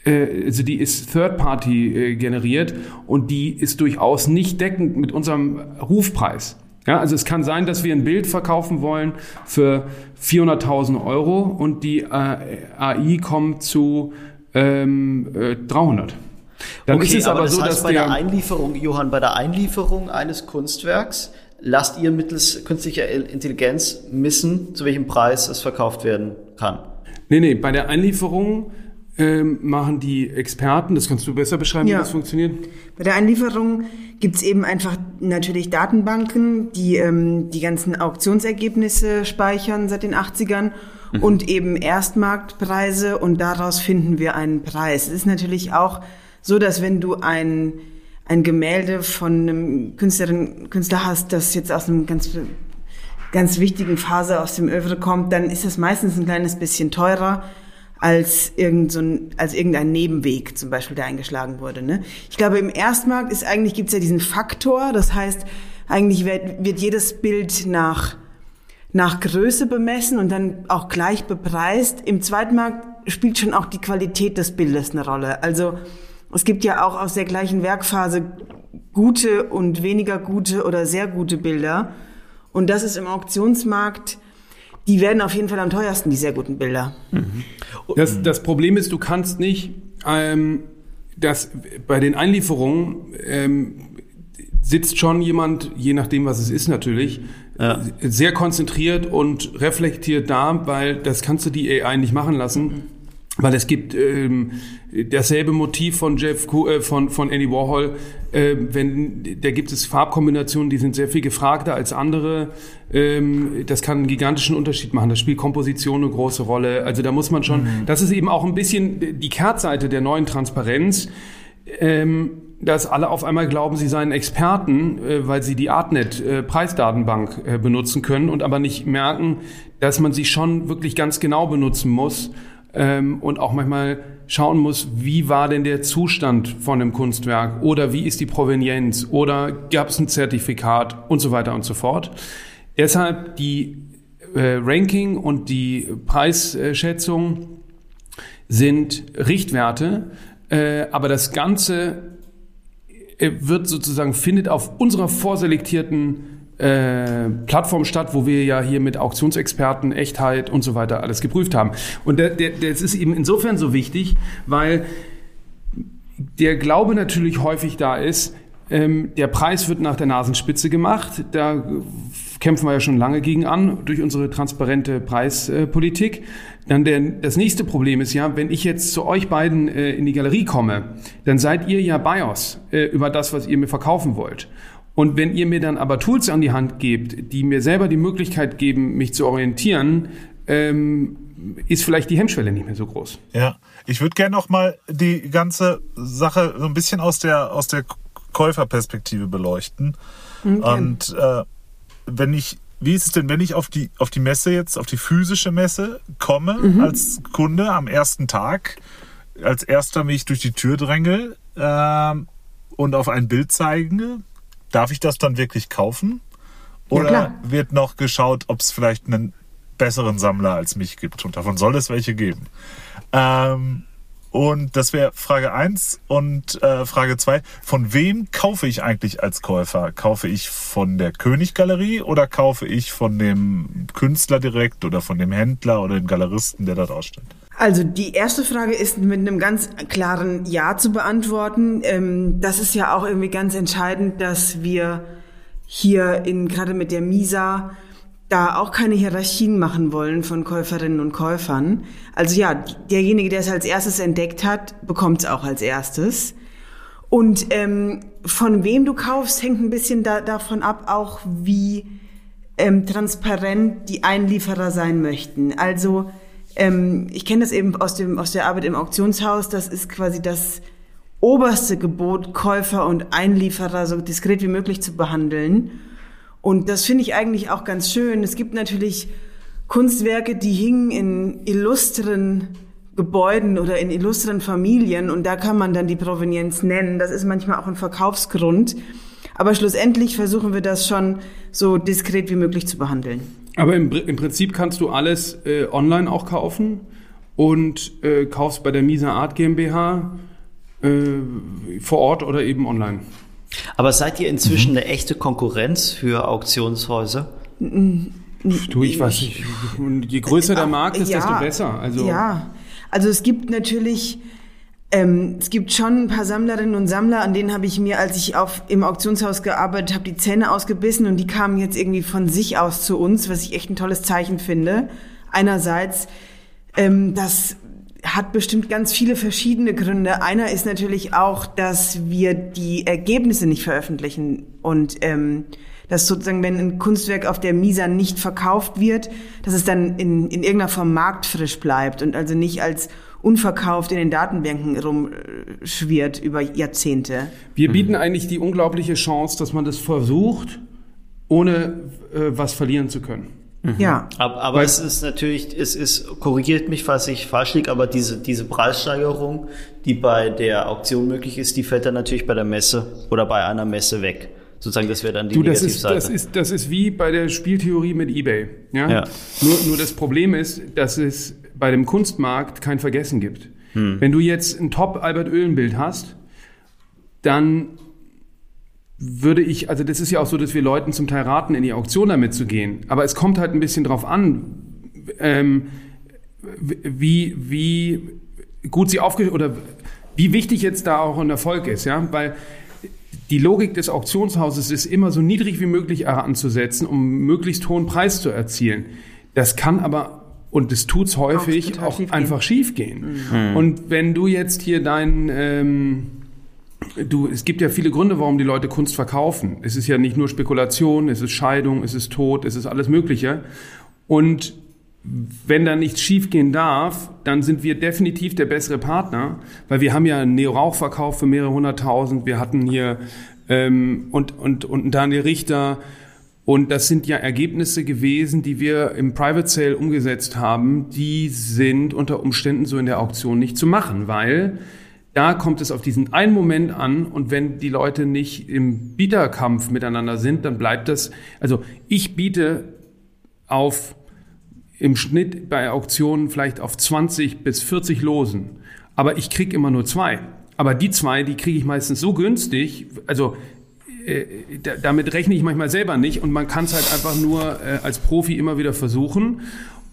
äh, also die ist Third-Party generiert und die ist durchaus nicht deckend mit unserem Rufpreis. Ja, also es kann sein, dass wir ein Bild verkaufen wollen für 400.000 Euro und die AI kommt zu ähm, äh, 300. Dann okay, ist es aber, aber das so, heißt, dass bei der Einlieferung, Johann, bei der Einlieferung eines Kunstwerks lasst ihr mittels künstlicher Intelligenz missen, zu welchem Preis es verkauft werden kann. Nee, nee, bei der Einlieferung ähm, machen die Experten, das kannst du besser beschreiben, ja. wie das funktioniert? Bei der Einlieferung gibt's eben einfach natürlich Datenbanken, die ähm, die ganzen Auktionsergebnisse speichern seit den 80ern mhm. und eben Erstmarktpreise und daraus finden wir einen Preis. Es ist natürlich auch so, dass wenn du ein, ein Gemälde von einem Künstlerin, Künstler hast, das jetzt aus einem ganz ganz wichtigen Phase aus dem Övre kommt, dann ist das meistens ein kleines bisschen teurer als, irgend so ein, als irgendein Nebenweg zum Beispiel, der eingeschlagen wurde. Ne? Ich glaube, im Erstmarkt ist eigentlich, gibt's ja diesen Faktor, das heißt, eigentlich wird, wird jedes Bild nach, nach Größe bemessen und dann auch gleich bepreist. Im Zweitmarkt spielt schon auch die Qualität des Bildes eine Rolle. Also es gibt ja auch aus der gleichen Werkphase gute und weniger gute oder sehr gute Bilder. Und das ist im Auktionsmarkt die werden auf jeden Fall am teuersten, die sehr guten Bilder. Mhm. Das, das Problem ist, du kannst nicht, ähm, dass bei den Einlieferungen ähm, sitzt schon jemand, je nachdem, was es ist natürlich, ja. sehr konzentriert und reflektiert da, weil das kannst du die AI nicht machen lassen. Weil es gibt ähm, dasselbe Motiv von Jeff äh, von von Andy Warhol. Äh, wenn da gibt es Farbkombinationen, die sind sehr viel gefragter als andere. Ähm, das kann einen gigantischen Unterschied machen. Das spielt Komposition eine große Rolle. Also da muss man schon. Mhm. Das ist eben auch ein bisschen die Kehrtseite der neuen Transparenz. Ähm, dass alle auf einmal glauben, sie seien Experten, äh, weil sie die Artnet äh, Preisdatenbank äh, benutzen können und aber nicht merken, dass man sie schon wirklich ganz genau benutzen muss ähm, und auch manchmal schauen muss, wie war denn der Zustand von dem Kunstwerk oder wie ist die Provenienz oder gab es ein Zertifikat und so weiter und so fort. Deshalb die äh, Ranking und die Preisschätzung sind Richtwerte, äh, aber das Ganze äh, wird sozusagen findet auf unserer vorselektierten äh, Plattform statt, wo wir ja hier mit Auktionsexperten, Echtheit und so weiter alles geprüft haben. Und der, der, das ist eben insofern so wichtig, weil der Glaube natürlich häufig da ist, ähm, der Preis wird nach der Nasenspitze gemacht. Da kämpfen wir ja schon lange gegen an durch unsere transparente Preispolitik. Dann der, das nächste Problem ist ja, wenn ich jetzt zu euch beiden äh, in die Galerie komme, dann seid ihr ja BIOS äh, über das, was ihr mir verkaufen wollt. Und wenn ihr mir dann aber Tools an die Hand gebt, die mir selber die Möglichkeit geben, mich zu orientieren, ähm, ist vielleicht die Hemmschwelle nicht mehr so groß. Ja, ich würde gerne noch mal die ganze Sache so ein bisschen aus der aus der Käuferperspektive beleuchten. Okay. Und äh, wenn ich wie ist es denn, wenn ich auf die, auf die Messe jetzt, auf die physische Messe komme, mhm. als Kunde am ersten Tag, als erster mich durch die Tür dränge äh, und auf ein Bild zeige, darf ich das dann wirklich kaufen? Oder ja, wird noch geschaut, ob es vielleicht einen besseren Sammler als mich gibt? Und davon soll es welche geben. Ähm, und das wäre Frage 1 und äh, Frage 2. Von wem kaufe ich eigentlich als Käufer? Kaufe ich von der Königgalerie oder kaufe ich von dem Künstler direkt oder von dem Händler oder dem Galeristen, der dort ausstellt? Also die erste Frage ist mit einem ganz klaren Ja zu beantworten. Ähm, das ist ja auch irgendwie ganz entscheidend, dass wir hier in gerade mit der Misa da auch keine Hierarchien machen wollen von Käuferinnen und Käufern. Also ja, derjenige, der es als erstes entdeckt hat, bekommt es auch als erstes. Und ähm, von wem du kaufst, hängt ein bisschen da, davon ab, auch wie ähm, transparent die Einlieferer sein möchten. Also ähm, ich kenne das eben aus, dem, aus der Arbeit im Auktionshaus. Das ist quasi das oberste Gebot, Käufer und Einlieferer so diskret wie möglich zu behandeln. Und das finde ich eigentlich auch ganz schön. Es gibt natürlich Kunstwerke, die hingen in illustren Gebäuden oder in illustren Familien und da kann man dann die Provenienz nennen. Das ist manchmal auch ein Verkaufsgrund. Aber schlussendlich versuchen wir das schon so diskret wie möglich zu behandeln. Aber im, im Prinzip kannst du alles äh, online auch kaufen und äh, kaufst bei der Misa Art GmbH äh, vor Ort oder eben online. Aber seid ihr inzwischen eine echte Konkurrenz für Auktionshäuser? Du, ich weiß nicht. Je größer der Markt ist, Ja, desto besser. Also ja, also es gibt natürlich, ähm, es gibt schon ein paar Sammlerinnen und Sammler, an denen habe ich mir, als ich auf, im Auktionshaus gearbeitet habe, die Zähne ausgebissen und die kamen jetzt irgendwie von sich aus zu uns, was ich echt ein tolles Zeichen finde. Einerseits, ähm, das hat bestimmt ganz viele verschiedene Gründe. Einer ist natürlich auch, dass wir die Ergebnisse nicht veröffentlichen und ähm, dass sozusagen, wenn ein Kunstwerk auf der Misa nicht verkauft wird, dass es dann in, in irgendeiner Form marktfrisch bleibt und also nicht als unverkauft in den Datenbanken rumschwirrt über Jahrzehnte. wir bieten eigentlich die unglaubliche Chance, dass man das versucht, ohne äh, was verlieren zu können. Ja. Aber, aber es ist natürlich, es ist, korrigiert mich, falls ich falsch liege, aber diese, diese Preissteigerung, die bei der Auktion möglich ist, die fällt dann natürlich bei der Messe oder bei einer Messe weg. Sozusagen, das wäre dann die Du, das ist, Negativseite. das, ist, das ist wie bei der Spieltheorie mit eBay. Ja? Ja. Nur, nur das Problem ist, dass es bei dem Kunstmarkt kein Vergessen gibt. Wenn du jetzt ein Top-Albert-Oehlen-Bild hast, dann würde ich, also das ist ja auch so, dass wir Leuten zum Teil raten, in die Auktion damit zu gehen. Aber es kommt halt ein bisschen drauf an, ähm, wie, wie gut sie aufge oder wie wichtig jetzt da auch ein Erfolg ist, ja, weil die Logik des Auktionshauses ist immer so niedrig wie möglich anzusetzen, um möglichst hohen Preis zu erzielen. Das kann aber und das tut's häufig auch schief gehen. einfach schief gehen. Und wenn du jetzt hier dein ähm, Du, es gibt ja viele Gründe, warum die Leute Kunst verkaufen. Es ist ja nicht nur Spekulation, es ist Scheidung, es ist Tod, es ist alles Mögliche. Und wenn da nichts schiefgehen darf, dann sind wir definitiv der bessere Partner, weil wir haben ja einen Neo-Rauch-Verkauf für mehrere hunderttausend. Wir hatten hier ähm, und, und, und Daniel Richter. Und das sind ja Ergebnisse gewesen, die wir im Private Sale umgesetzt haben. Die sind unter Umständen so in der Auktion nicht zu machen, weil da kommt es auf diesen einen Moment an und wenn die Leute nicht im Bieterkampf miteinander sind, dann bleibt das, also ich biete auf im Schnitt bei Auktionen vielleicht auf 20 bis 40 Losen, aber ich krieg immer nur zwei. Aber die zwei, die kriege ich meistens so günstig, also äh, da, damit rechne ich manchmal selber nicht und man kann es halt einfach nur äh, als Profi immer wieder versuchen.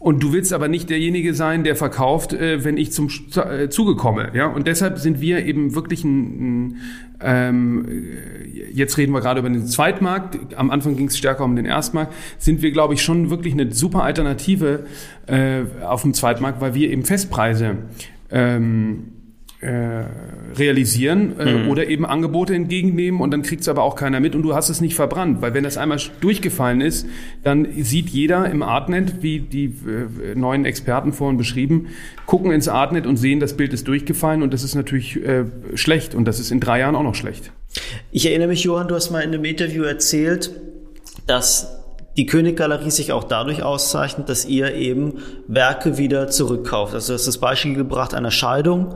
Und du willst aber nicht derjenige sein, der verkauft, äh, wenn ich zum äh, Zuge komme. Ja? Und deshalb sind wir eben wirklich ein, ein ähm, äh, jetzt reden wir gerade über den Zweitmarkt, am Anfang ging es stärker um den Erstmarkt, sind wir, glaube ich, schon wirklich eine super Alternative äh, auf dem Zweitmarkt, weil wir eben Festpreise ähm, äh, realisieren äh, oder eben Angebote entgegennehmen und dann kriegt es aber auch keiner mit und du hast es nicht verbrannt, weil wenn das einmal durchgefallen ist, dann sieht jeder im Artnet, wie die äh, neuen Experten vorhin beschrieben, gucken ins Artnet und sehen, das Bild ist durchgefallen und das ist natürlich äh, schlecht und das ist in drei Jahren auch noch schlecht. Ich erinnere mich, Johann, du hast mal in einem Interview erzählt, dass die Königgalerie sich auch dadurch auszeichnet, dass ihr eben Werke wieder zurückkauft. Also du hast das Beispiel gebracht einer Scheidung.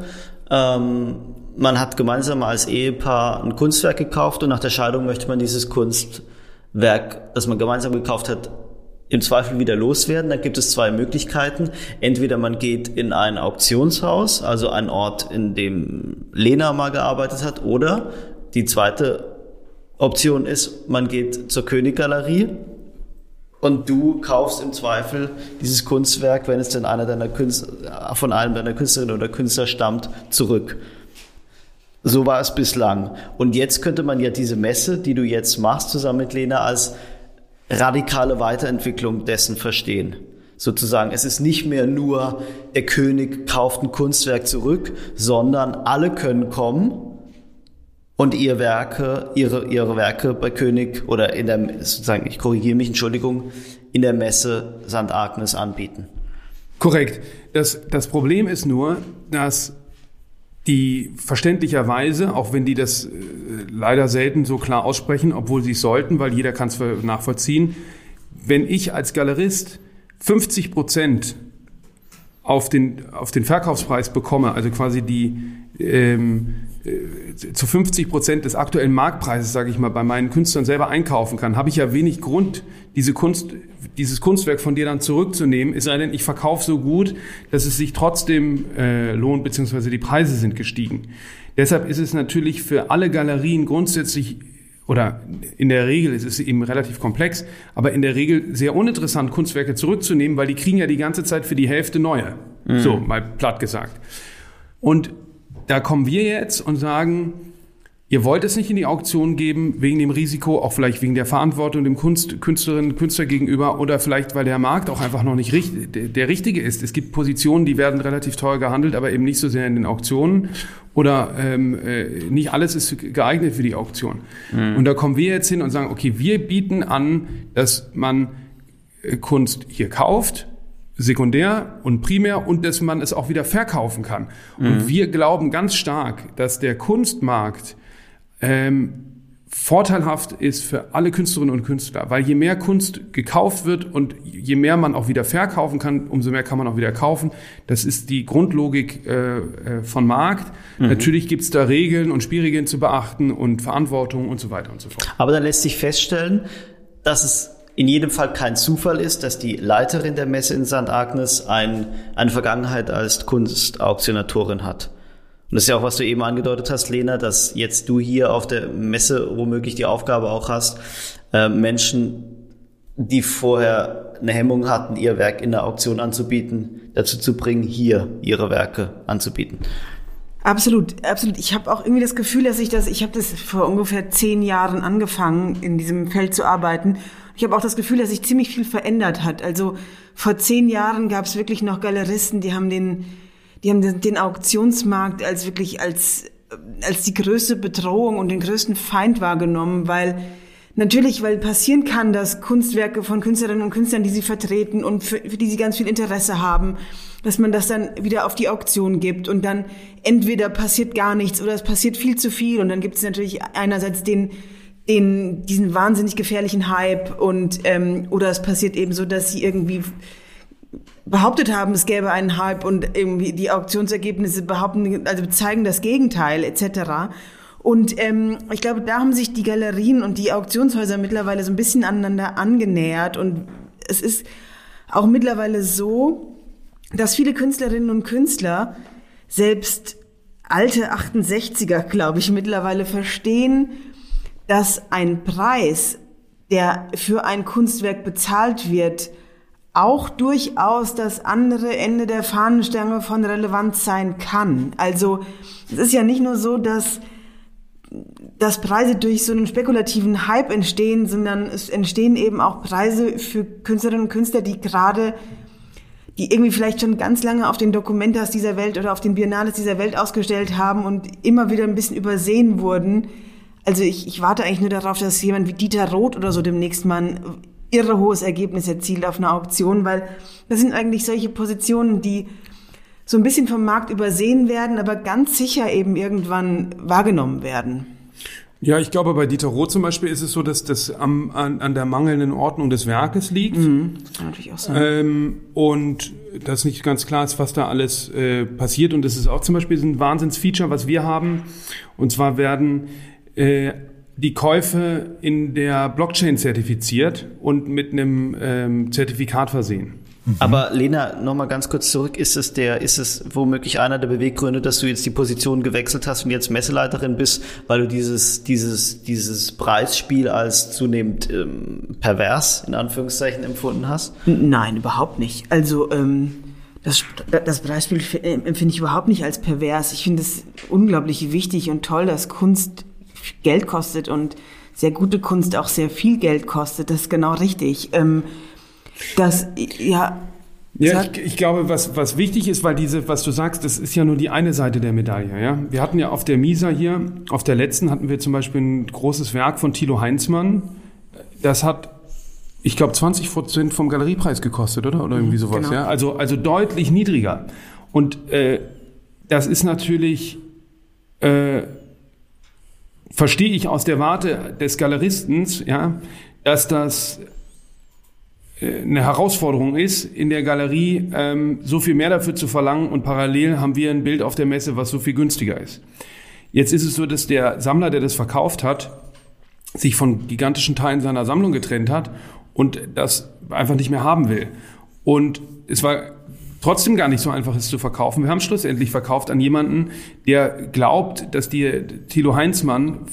Ähm, man hat gemeinsam als Ehepaar ein Kunstwerk gekauft und nach der Scheidung möchte man dieses Kunstwerk, das man gemeinsam gekauft hat, im Zweifel wieder loswerden. Dann gibt es zwei Möglichkeiten. Entweder man geht in ein Auktionshaus, also ein Ort, in dem Lena mal gearbeitet hat, oder die zweite Option ist, man geht zur Königgalerie und du kaufst im Zweifel dieses Kunstwerk, wenn es denn einer deiner Künstler, von einem deiner Künstlerinnen oder Künstler stammt, zurück. So war es bislang. Und jetzt könnte man ja diese Messe, die du jetzt machst, zusammen mit Lena, als radikale Weiterentwicklung dessen verstehen. Sozusagen, es ist nicht mehr nur, der König kauft ein Kunstwerk zurück, sondern alle können kommen und ihr Werke, ihre, ihre Werke bei König oder in der, sozusagen, ich korrigiere mich, Entschuldigung, in der Messe St. Agnes anbieten. Korrekt. Das, das Problem ist nur, dass die verständlicherweise, auch wenn die das äh, leider selten so klar aussprechen, obwohl sie es sollten, weil jeder kann es nachvollziehen, wenn ich als Galerist 50 Prozent auf den, auf den Verkaufspreis bekomme, also quasi die, ähm, äh, zu 50 Prozent des aktuellen Marktpreises, sage ich mal, bei meinen Künstlern selber einkaufen kann, habe ich ja wenig Grund, diese Kunst, dieses Kunstwerk von dir dann zurückzunehmen, es sei denn, ich verkaufe so gut, dass es sich trotzdem äh, lohnt, beziehungsweise die Preise sind gestiegen. Deshalb ist es natürlich für alle Galerien grundsätzlich oder in der Regel ist es eben relativ komplex, aber in der Regel sehr uninteressant, Kunstwerke zurückzunehmen, weil die kriegen ja die ganze Zeit für die Hälfte neue. Mhm. So, mal platt gesagt. Und da kommen wir jetzt und sagen, ihr wollt es nicht in die Auktion geben, wegen dem Risiko, auch vielleicht wegen der Verantwortung dem Kunst, Künstlerinnen Künstler gegenüber oder vielleicht, weil der Markt auch einfach noch nicht richtig, der, der richtige ist. Es gibt Positionen, die werden relativ teuer gehandelt, aber eben nicht so sehr in den Auktionen oder ähm, äh, nicht alles ist geeignet für die Auktion. Mhm. Und da kommen wir jetzt hin und sagen, okay, wir bieten an, dass man äh, Kunst hier kauft, sekundär und primär und dass man es auch wieder verkaufen kann. Mhm. Und wir glauben ganz stark, dass der Kunstmarkt ähm, vorteilhaft ist für alle Künstlerinnen und Künstler, weil je mehr Kunst gekauft wird und je mehr man auch wieder verkaufen kann, umso mehr kann man auch wieder kaufen. Das ist die Grundlogik äh, äh von Markt. Mhm. Natürlich gibt es da Regeln und Spielregeln zu beachten und Verantwortung und so weiter und so fort. Aber dann lässt sich feststellen, dass es in jedem Fall kein Zufall ist, dass die Leiterin der Messe in St. Agnes ein, eine Vergangenheit als Kunstauktionatorin hat. Und das ist ja auch, was du eben angedeutet hast, Lena, dass jetzt du hier auf der Messe womöglich die Aufgabe auch hast, äh, Menschen, die vorher eine Hemmung hatten, ihr Werk in der Auktion anzubieten, dazu zu bringen, hier ihre Werke anzubieten. Absolut, absolut. Ich habe auch irgendwie das Gefühl, dass ich das, ich habe das vor ungefähr zehn Jahren angefangen, in diesem Feld zu arbeiten. Ich habe auch das Gefühl, dass sich ziemlich viel verändert hat. Also vor zehn Jahren gab es wirklich noch Galeristen, die haben den die haben den, Auktionsmarkt als wirklich als, als die größte Bedrohung und den größten Feind wahrgenommen, weil Natürlich, weil passieren kann, dass Kunstwerke von Künstlerinnen und Künstlern, die sie vertreten und für, für, die sie ganz viel Interesse haben, dass man das dann wieder auf die Auktion gibt und dann entweder passiert gar nichts oder es passiert viel zu viel und dann gibt es natürlich einerseits den, den diesen wahnsinnig gefährlichen Hype und ähm, oder es passiert eben so, dass sie irgendwie behauptet haben, es gäbe einen Hype und irgendwie die Auktionsergebnisse behaupten, also zeigen das Gegenteil etc. Und ähm, ich glaube, da haben sich die Galerien und die Auktionshäuser mittlerweile so ein bisschen aneinander angenähert und es ist auch mittlerweile so, dass viele Künstlerinnen und Künstler selbst alte 68er, glaube ich, mittlerweile verstehen, dass ein Preis, der für ein Kunstwerk bezahlt wird, auch durchaus das andere Ende der Fahnenstange von Relevanz sein kann. Also es ist ja nicht nur so, dass dass Preise durch so einen spekulativen Hype entstehen, sondern es entstehen eben auch Preise für Künstlerinnen und Künstler, die gerade, die irgendwie vielleicht schon ganz lange auf den Dokumentas dieser Welt oder auf den Biennales dieser Welt ausgestellt haben und immer wieder ein bisschen übersehen wurden. Also ich, ich warte eigentlich nur darauf, dass jemand wie Dieter Roth oder so demnächst mal irre hohes Ergebnis erzielt auf einer Auktion, weil das sind eigentlich solche Positionen, die so ein bisschen vom Markt übersehen werden, aber ganz sicher eben irgendwann wahrgenommen werden. Ja, ich glaube, bei Dieter Roth zum Beispiel ist es so, dass das am, an, an der mangelnden Ordnung des Werkes liegt. Mhm. Das natürlich auch sein. Ähm, und dass nicht ganz klar ist, was da alles äh, passiert. Und das ist auch zum Beispiel ein Wahnsinnsfeature, was wir haben. Und zwar werden äh, die Käufe in der Blockchain zertifiziert und mit einem ähm, Zertifikat versehen. Mhm. Aber Lena, nochmal ganz kurz zurück. Ist es der, ist es womöglich einer der Beweggründe, dass du jetzt die Position gewechselt hast und jetzt Messeleiterin bist, weil du dieses, dieses, dieses Preisspiel als zunehmend ähm, pervers in Anführungszeichen empfunden hast? Nein, überhaupt nicht. Also ähm, das, das Preisspiel empfinde ich überhaupt nicht als pervers. Ich finde es unglaublich wichtig und toll, dass Kunst Geld kostet und sehr gute Kunst auch sehr viel Geld kostet. Das ist genau richtig. Ähm, das, ja. Ja, ich, ich, glaube, was, was wichtig ist, weil diese, was du sagst, das ist ja nur die eine Seite der Medaille. Ja? Wir hatten ja auf der Misa hier, auf der letzten hatten wir zum Beispiel ein großes Werk von Thilo Heinzmann. Das hat, ich glaube, 20 Prozent vom Galeriepreis gekostet, oder? Oder irgendwie sowas. Genau. Ja? Also, also deutlich niedriger. Und äh, das ist natürlich äh, verstehe ich aus der Warte des Galeristens, ja, dass das äh, eine Herausforderung ist, in der Galerie ähm, so viel mehr dafür zu verlangen und parallel haben wir ein Bild auf der Messe, was so viel günstiger ist. Jetzt ist es so, dass der Sammler, der das verkauft hat, sich von gigantischen Teilen seiner Sammlung getrennt hat und das einfach nicht mehr haben will. Und es war trotzdem gar nicht so einfach, es zu verkaufen. Wir haben schlussendlich verkauft an jemanden, der glaubt, dass die Thilo Heinzmann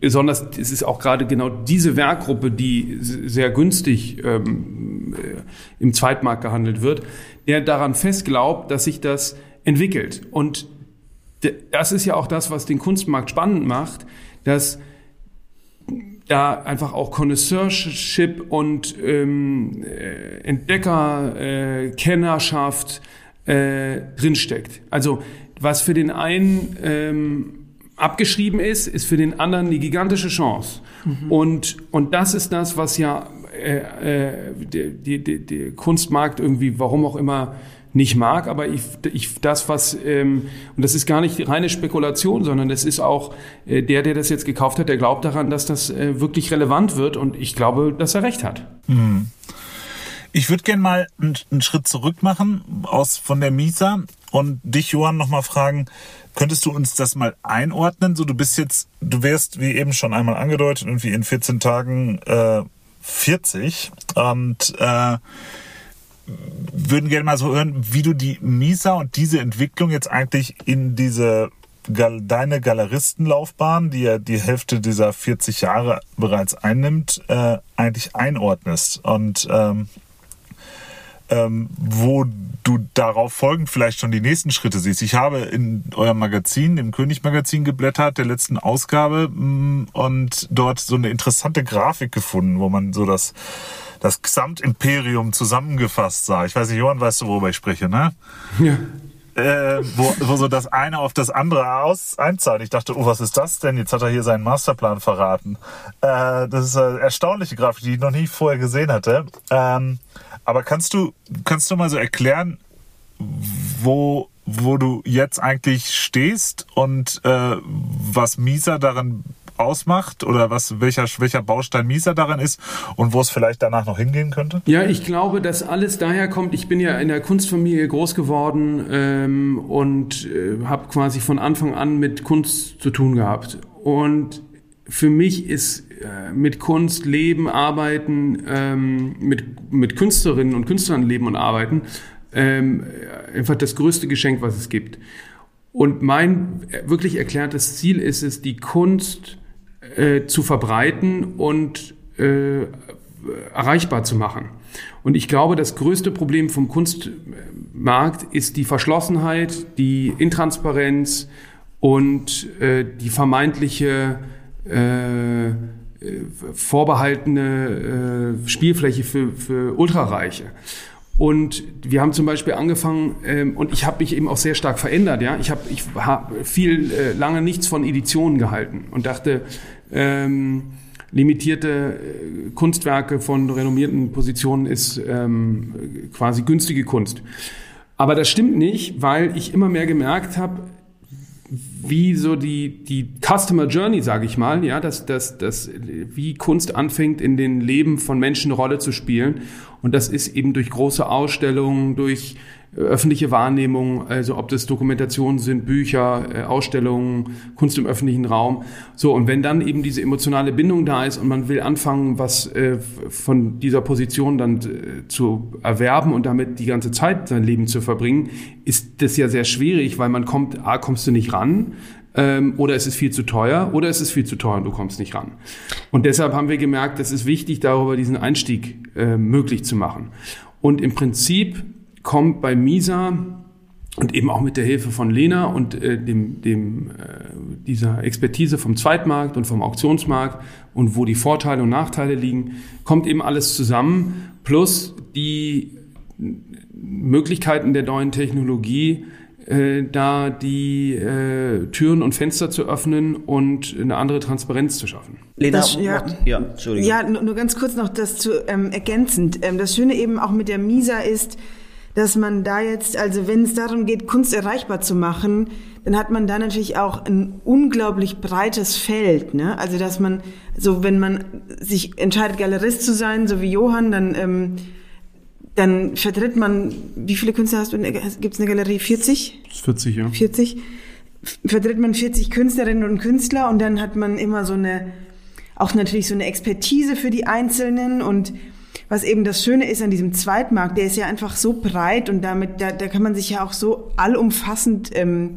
besonders, es ist auch gerade genau diese Werkgruppe, die sehr günstig ähm, äh, im Zweitmarkt gehandelt wird, der daran fest glaubt, dass sich das entwickelt. Und das ist ja auch das, was den Kunstmarkt spannend macht, dass da einfach auch Connoisseurship und ähm, äh, Entdecker, äh, Kennerschaft äh, drinsteckt. Also was für den einen ähm, abgeschrieben ist, ist für den anderen eine gigantische Chance. Mhm. Und, und das ist das, was ja äh, äh, die, die Kunstmarkt irgendwie, warum auch immer, nicht mag, aber ich, ich das, was, ähm, und das ist gar nicht reine Spekulation, sondern das ist auch äh, der, der das jetzt gekauft hat, der glaubt daran, dass das äh, wirklich relevant wird und ich glaube, dass er recht hat. Hm. Ich würde gerne mal einen, einen, Schritt zurück machen aus von der Misa und dich, Johann, nochmal fragen, könntest du uns das mal einordnen? So, du bist jetzt, du wärst, wie eben schon einmal angedeutet, irgendwie in 14 Tagen äh, 40 und äh, würden gerne mal so hören, wie du die Misa und diese Entwicklung jetzt eigentlich in diese deine Galeristenlaufbahn, die ja die Hälfte dieser 40 Jahre bereits einnimmt, äh, eigentlich einordnest. Und ähm, ähm, wo du darauf folgend vielleicht schon die nächsten Schritte siehst. Ich habe in eurem Magazin, im König-Magazin geblättert, der letzten Ausgabe mm, und dort so eine interessante Grafik gefunden, wo man so das das Gesamtimperium zusammengefasst sah. Ich weiß nicht, Johann, weißt du, worüber ich spreche, ne? Ja. Äh, wo, wo so das eine auf das andere aus einzahlt. Ich dachte, oh, was ist das denn? Jetzt hat er hier seinen Masterplan verraten. Äh, das ist eine erstaunliche Grafik, die ich noch nie vorher gesehen hatte. Ähm, aber kannst du, kannst du mal so erklären, wo, wo du jetzt eigentlich stehst und äh, was Misa daran ausmacht oder was, welcher, welcher Baustein Mieser daran ist und wo es vielleicht danach noch hingehen könnte? Ja, ich glaube, dass alles daher kommt. Ich bin ja in der Kunstfamilie groß geworden ähm, und äh, habe quasi von Anfang an mit Kunst zu tun gehabt. Und für mich ist äh, mit Kunst leben, arbeiten, ähm, mit, mit Künstlerinnen und Künstlern leben und arbeiten, ähm, einfach das größte Geschenk, was es gibt. Und mein wirklich erklärtes Ziel ist es, die Kunst äh, zu verbreiten und äh, erreichbar zu machen. Und ich glaube, das größte Problem vom Kunstmarkt ist die Verschlossenheit, die Intransparenz und äh, die vermeintliche äh, vorbehaltene äh, Spielfläche für, für Ultrareiche. Und wir haben zum Beispiel angefangen, ähm, und ich habe mich eben auch sehr stark verändert. Ja, ich habe ich hab viel äh, lange nichts von Editionen gehalten und dachte, ähm, limitierte äh, Kunstwerke von renommierten Positionen ist ähm, quasi günstige Kunst. Aber das stimmt nicht, weil ich immer mehr gemerkt habe, wie so die, die Customer Journey, sage ich mal, ja, dass, dass, dass, wie Kunst anfängt, in den Leben von Menschen eine Rolle zu spielen. Und das ist eben durch große Ausstellungen, durch öffentliche Wahrnehmung, also ob das Dokumentationen sind, Bücher, äh, Ausstellungen, Kunst im öffentlichen Raum. So, und wenn dann eben diese emotionale Bindung da ist und man will anfangen, was äh, von dieser Position dann äh, zu erwerben und damit die ganze Zeit sein Leben zu verbringen, ist das ja sehr schwierig, weil man kommt, A, kommst du nicht ran, ähm, oder es ist viel zu teuer oder es ist viel zu teuer und du kommst nicht ran. Und deshalb haben wir gemerkt, es ist wichtig, darüber diesen Einstieg äh, möglich zu machen. Und im Prinzip kommt bei Misa und eben auch mit der Hilfe von Lena und äh, dem, dem, äh, dieser Expertise vom Zweitmarkt und vom Auktionsmarkt und wo die Vorteile und Nachteile liegen, kommt eben alles zusammen, plus die Möglichkeiten der neuen Technologie, äh, da die äh, Türen und Fenster zu öffnen und eine andere Transparenz zu schaffen. Lena, das, ja, ja, Entschuldigung. Ja, nur ganz kurz noch das zu ähm, ergänzend. Ähm, das Schöne eben auch mit der Misa ist, dass man da jetzt, also wenn es darum geht, Kunst erreichbar zu machen, dann hat man da natürlich auch ein unglaublich breites Feld. Ne? Also dass man, so wenn man sich entscheidet, Galerist zu sein, so wie Johann, dann, ähm, dann vertritt man, wie viele Künstler hast du? Gibt es eine Galerie? 40? 40, ja. 40. vertritt man 40 Künstlerinnen und Künstler und dann hat man immer so eine, auch natürlich so eine Expertise für die Einzelnen und was eben das Schöne ist an diesem Zweitmarkt, der ist ja einfach so breit und damit, da, da kann man sich ja auch so allumfassend ähm,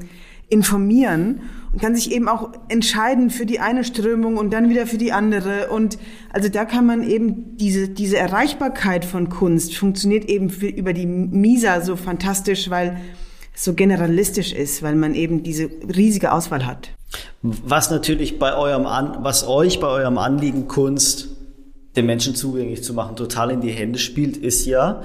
informieren und kann sich eben auch entscheiden für die eine Strömung und dann wieder für die andere. Und also da kann man eben diese, diese Erreichbarkeit von Kunst funktioniert eben für, über die MISA so fantastisch, weil es so generalistisch ist, weil man eben diese riesige Auswahl hat. Was natürlich bei eurem An was euch bei eurem Anliegen Kunst den Menschen zugänglich zu machen total in die Hände spielt, ist ja,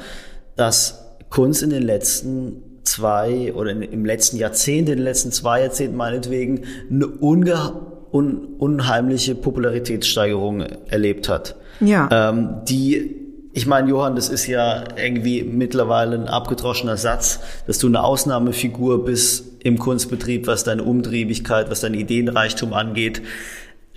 dass Kunst in den letzten zwei oder im letzten Jahrzehnt, in den letzten zwei Jahrzehnten meinetwegen, eine un unheimliche Popularitätssteigerung erlebt hat. Ja. Ähm, die ich meine, Johann, das ist ja irgendwie mittlerweile ein abgedroschener Satz, dass du eine Ausnahmefigur bist im Kunstbetrieb, was deine Umtriebigkeit, was dein Ideenreichtum angeht.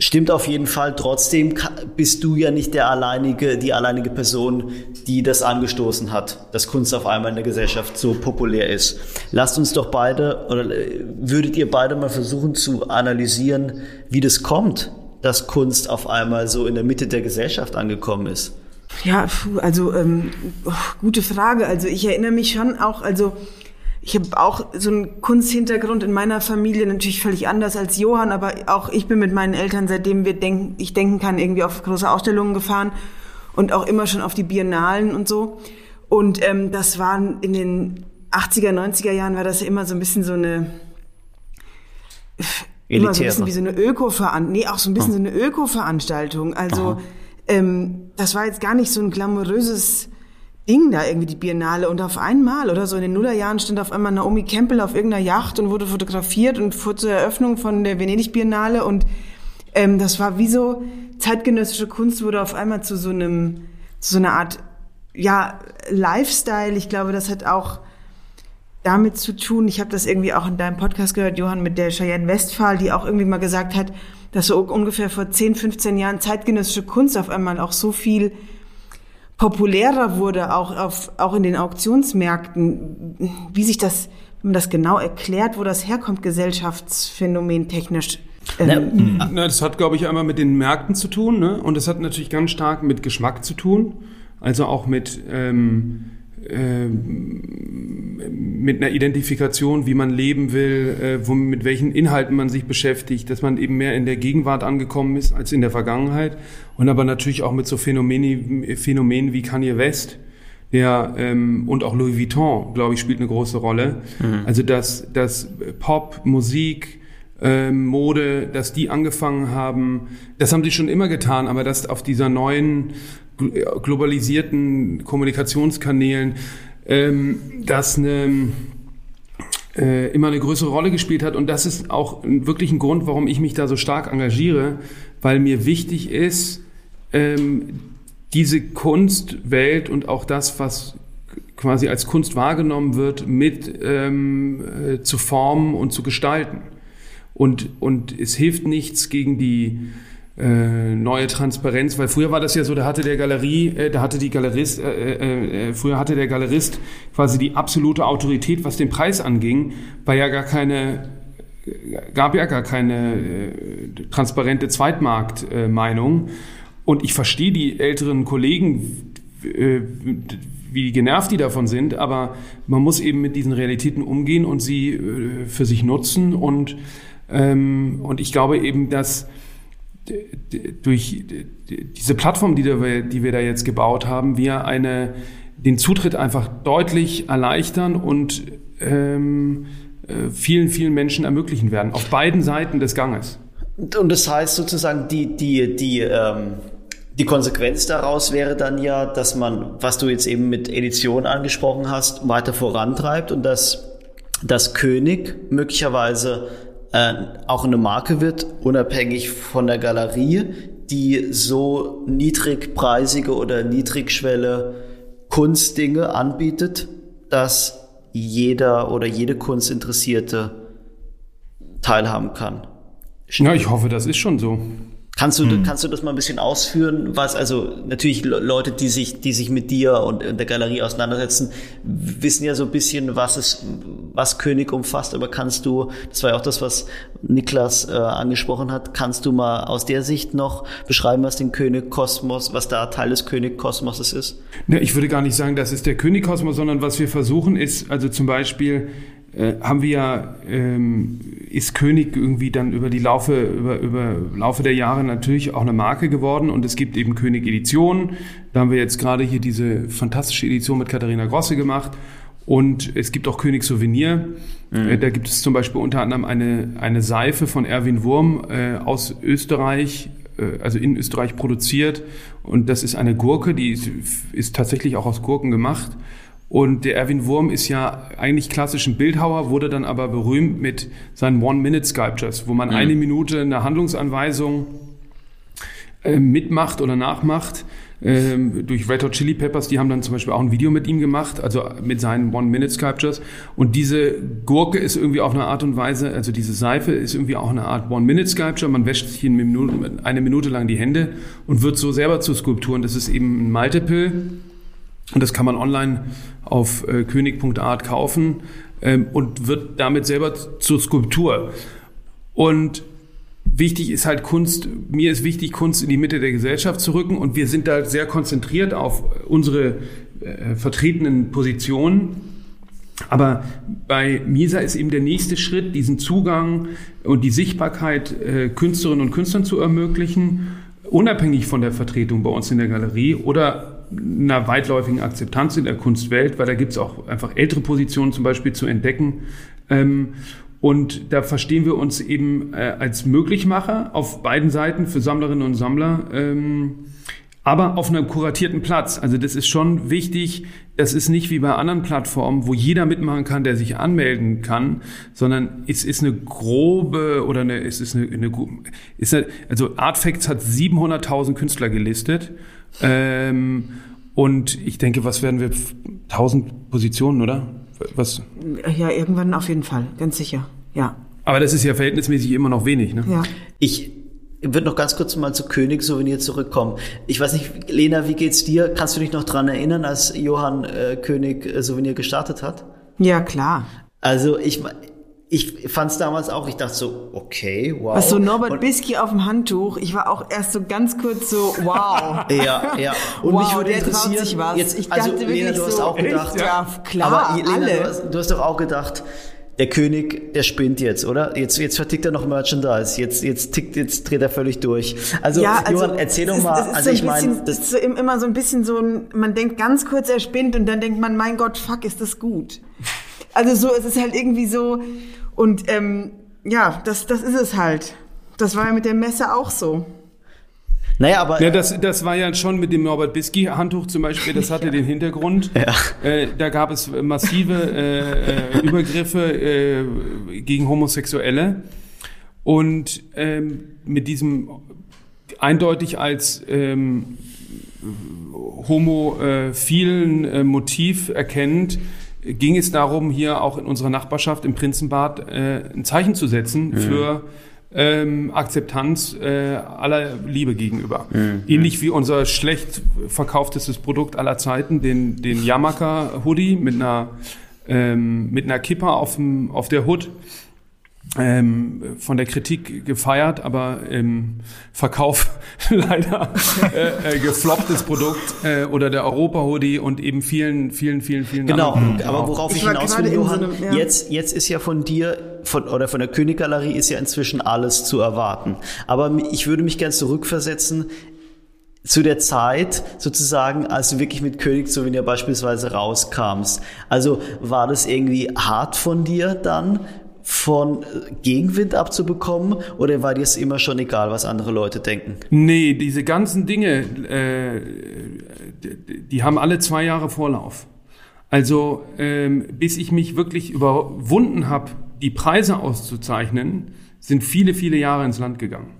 Stimmt auf jeden Fall. Trotzdem bist du ja nicht der alleinige, die alleinige Person, die das angestoßen hat, dass Kunst auf einmal in der Gesellschaft so populär ist. Lasst uns doch beide, oder äh, würdet ihr beide mal versuchen zu analysieren, wie das kommt, dass Kunst auf einmal so in der Mitte der Gesellschaft angekommen ist? Ja, also ähm, oh, gute Frage. Also ich erinnere mich schon auch, also ich habe auch so einen Kunsthintergrund in meiner Familie, natürlich völlig anders als Johann, aber auch ich bin mit meinen Eltern, seitdem wir denken, ich denken kann, irgendwie auf große Ausstellungen gefahren und auch immer schon auf die Biennalen und so. Und ähm, das waren in den 80er, 90er Jahren war das ja immer so ein bisschen so eine immer so ein bisschen wie so eine Öko-Veranstaltung, nee, auch so ein bisschen oh. so eine Öko-Veranstaltung. Also ähm, das war jetzt gar nicht so ein glamouröses Ding da irgendwie die Biennale und auf einmal oder so in den Nullerjahren stand auf einmal Naomi Campbell auf irgendeiner Yacht und wurde fotografiert und fuhr zur Eröffnung von der Venedig Biennale und ähm, das war wie so zeitgenössische Kunst wurde auf einmal zu so einem zu so einer Art ja Lifestyle. Ich glaube, das hat auch damit zu tun. Ich habe das irgendwie auch in deinem Podcast gehört, Johann, mit der Cheyenne Westphal, die auch irgendwie mal gesagt hat, dass so ungefähr vor 10, 15 Jahren zeitgenössische Kunst auf einmal auch so viel populärer wurde, auch, auf, auch in den Auktionsmärkten, wie sich das, wenn man das genau erklärt, wo das herkommt, Gesellschaftsphänomen technisch. Ähm, Na, das hat, glaube ich, einmal mit den Märkten zu tun, ne? und das hat natürlich ganz stark mit Geschmack zu tun, also auch mit ähm, ähm, mit einer Identifikation, wie man leben will, äh, wo, mit welchen Inhalten man sich beschäftigt, dass man eben mehr in der Gegenwart angekommen ist als in der Vergangenheit und aber natürlich auch mit so Phänomenen, Phänomenen wie Kanye West, der ähm, und auch Louis Vuitton, glaube ich, spielt eine große Rolle. Mhm. Also dass, dass Pop, Musik, ähm, Mode, dass die angefangen haben, das haben sie schon immer getan, aber dass auf dieser neuen globalisierten Kommunikationskanälen, ähm, das eine, äh, immer eine größere Rolle gespielt hat. Und das ist auch wirklich ein Grund, warum ich mich da so stark engagiere, weil mir wichtig ist, ähm, diese Kunstwelt und auch das, was quasi als Kunst wahrgenommen wird, mit ähm, äh, zu formen und zu gestalten. Und, und es hilft nichts gegen die äh, neue Transparenz, weil früher war das ja so, da hatte der Galerie, äh, da hatte die Galerist, äh, äh, äh, früher hatte der Galerist quasi die absolute Autorität, was den Preis anging, weil ja gar keine, gab ja gar keine äh, transparente Zweitmarktmeinung. Und ich verstehe die älteren Kollegen, wie genervt die davon sind, aber man muss eben mit diesen Realitäten umgehen und sie für sich nutzen und ähm, und ich glaube eben, dass durch diese Plattform, die wir, die wir da jetzt gebaut haben, wir eine, den Zutritt einfach deutlich erleichtern und ähm, äh, vielen, vielen Menschen ermöglichen werden, auf beiden Seiten des Ganges. Und das heißt sozusagen, die, die, die, ähm, die Konsequenz daraus wäre dann ja, dass man, was du jetzt eben mit Edition angesprochen hast, weiter vorantreibt und dass das König möglicherweise äh, auch eine Marke wird, unabhängig von der Galerie, die so niedrigpreisige oder niedrigschwelle Kunstdinge anbietet, dass jeder oder jede Kunstinteressierte teilhaben kann. Ja, ich hoffe, das ist schon so. Kannst du, hm. kannst du das mal ein bisschen ausführen? Was, also natürlich Leute, die sich, die sich mit dir und der Galerie auseinandersetzen, wissen ja so ein bisschen, was es, was König umfasst, aber kannst du, das war ja auch das, was Niklas äh, angesprochen hat, kannst du mal aus der Sicht noch beschreiben, was den König Kosmos, was da Teil des König Kosmoses ist? Ne, ich würde gar nicht sagen, das ist der König Kosmos, sondern was wir versuchen ist, also zum Beispiel, haben wir ja, ähm, ist König irgendwie dann über die Laufe, über, über Laufe der Jahre natürlich auch eine Marke geworden und es gibt eben König Edition. Da haben wir jetzt gerade hier diese fantastische Edition mit Katharina Grosse gemacht und es gibt auch König Souvenir. Mhm. Äh, da gibt es zum Beispiel unter anderem eine, eine Seife von Erwin Wurm äh, aus Österreich, äh, also in Österreich produziert und das ist eine Gurke, die ist, ist tatsächlich auch aus Gurken gemacht und der Erwin Wurm ist ja eigentlich klassisch ein Bildhauer, wurde dann aber berühmt mit seinen One-Minute-Sculptures, wo man mhm. eine Minute eine Handlungsanweisung äh, mitmacht oder nachmacht. Ähm, durch Red Hot Chili Peppers, die haben dann zum Beispiel auch ein Video mit ihm gemacht, also mit seinen One-Minute-Sculptures. Und diese Gurke ist irgendwie auf eine Art und Weise, also diese Seife ist irgendwie auch eine Art One-Minute-Sculpture. Man wäscht sich eine Minute, eine Minute lang die Hände und wird so selber zu Skulpturen. Das ist eben ein Multiple und das kann man online auf äh, könig.art kaufen ähm, und wird damit selber zur Skulptur. Und wichtig ist halt Kunst, mir ist wichtig, Kunst in die Mitte der Gesellschaft zu rücken und wir sind da sehr konzentriert auf unsere äh, vertretenen Positionen. Aber bei MISA ist eben der nächste Schritt, diesen Zugang und die Sichtbarkeit äh, Künstlerinnen und Künstlern zu ermöglichen, unabhängig von der Vertretung bei uns in der Galerie oder einer weitläufigen Akzeptanz in der Kunstwelt, weil da gibt es auch einfach ältere Positionen zum Beispiel zu entdecken. Ähm, und da verstehen wir uns eben äh, als Möglichmacher auf beiden Seiten für Sammlerinnen und Sammler, ähm, aber auf einem kuratierten Platz. Also das ist schon wichtig. Das ist nicht wie bei anderen Plattformen, wo jeder mitmachen kann, der sich anmelden kann, sondern es ist eine grobe oder eine, es ist eine, eine ist eine also Artfacts hat 700.000 Künstler gelistet ähm, und ich denke, was werden wir? 1000 Positionen, oder? Was? Ja, irgendwann auf jeden Fall, ganz sicher, ja. Aber das ist ja verhältnismäßig immer noch wenig, ne? Ja. Ich würde noch ganz kurz mal zu König Souvenir zurückkommen. Ich weiß nicht, Lena, wie geht's dir? Kannst du dich noch dran erinnern, als Johann äh, König äh, Souvenir gestartet hat? Ja, klar. Also ich, ich fand es damals auch, ich dachte so, okay, wow. Was so Norbert Bisky auf dem Handtuch, ich war auch erst so ganz kurz so, wow. <laughs> ja, ja. Und wow, mich würde interessieren. Jetzt, ich also, Lena, du hast so, auch gedacht, ja, klar, aber Lena, alle. Du, hast, du hast doch auch gedacht, der König, der spinnt jetzt, oder? Jetzt, jetzt vertickt er noch Merchandise. Jetzt, jetzt tickt, jetzt dreht er völlig durch. Also, ja, also Johann, erzähl doch mal. also, so ich meine, das ist so immer so ein bisschen so ein, man denkt ganz kurz, er spinnt und dann denkt man, mein Gott, fuck, ist das gut. Also so, es ist halt irgendwie so, und ähm, ja, das, das ist es halt. Das war ja mit der Messe auch so. Naja, aber. Ja, das, das war ja schon mit dem Norbert Bisky-Handtuch zum Beispiel, das hatte <laughs> ja. den Hintergrund. Ja. Äh, da gab es massive äh, äh, Übergriffe äh, gegen Homosexuelle. Und ähm, mit diesem eindeutig als ähm, homophilen äh, Motiv erkennt, ging es darum, hier auch in unserer Nachbarschaft im Prinzenbad äh, ein Zeichen zu setzen mhm. für ähm, Akzeptanz äh, aller Liebe gegenüber. Mhm. Ähnlich wie unser schlecht verkauftestes Produkt aller Zeiten, den, den Yamaka Hoodie mit einer, ähm, mit einer Kipper auf, dem, auf der Hood ähm, von der Kritik gefeiert, aber im Verkauf <laughs> leider äh, äh, geflopptes Produkt äh, oder der Europa-Hoodie und eben vielen, vielen, vielen, vielen Genau, anderen. aber worauf ich, ich hinaus will, Johann, so einem, ja. jetzt, jetzt ist ja von dir von, oder von der Königgalerie ist ja inzwischen alles zu erwarten. Aber ich würde mich gern zurückversetzen zu der Zeit sozusagen, als du wirklich mit König Souvenir beispielsweise rauskamst. Also war das irgendwie hart von dir dann, von Gegenwind abzubekommen oder war dir es immer schon egal, was andere Leute denken? Nee, diese ganzen Dinge, äh, die haben alle zwei Jahre Vorlauf. Also ähm, bis ich mich wirklich überwunden habe, die Preise auszuzeichnen, sind viele, viele Jahre ins Land gegangen.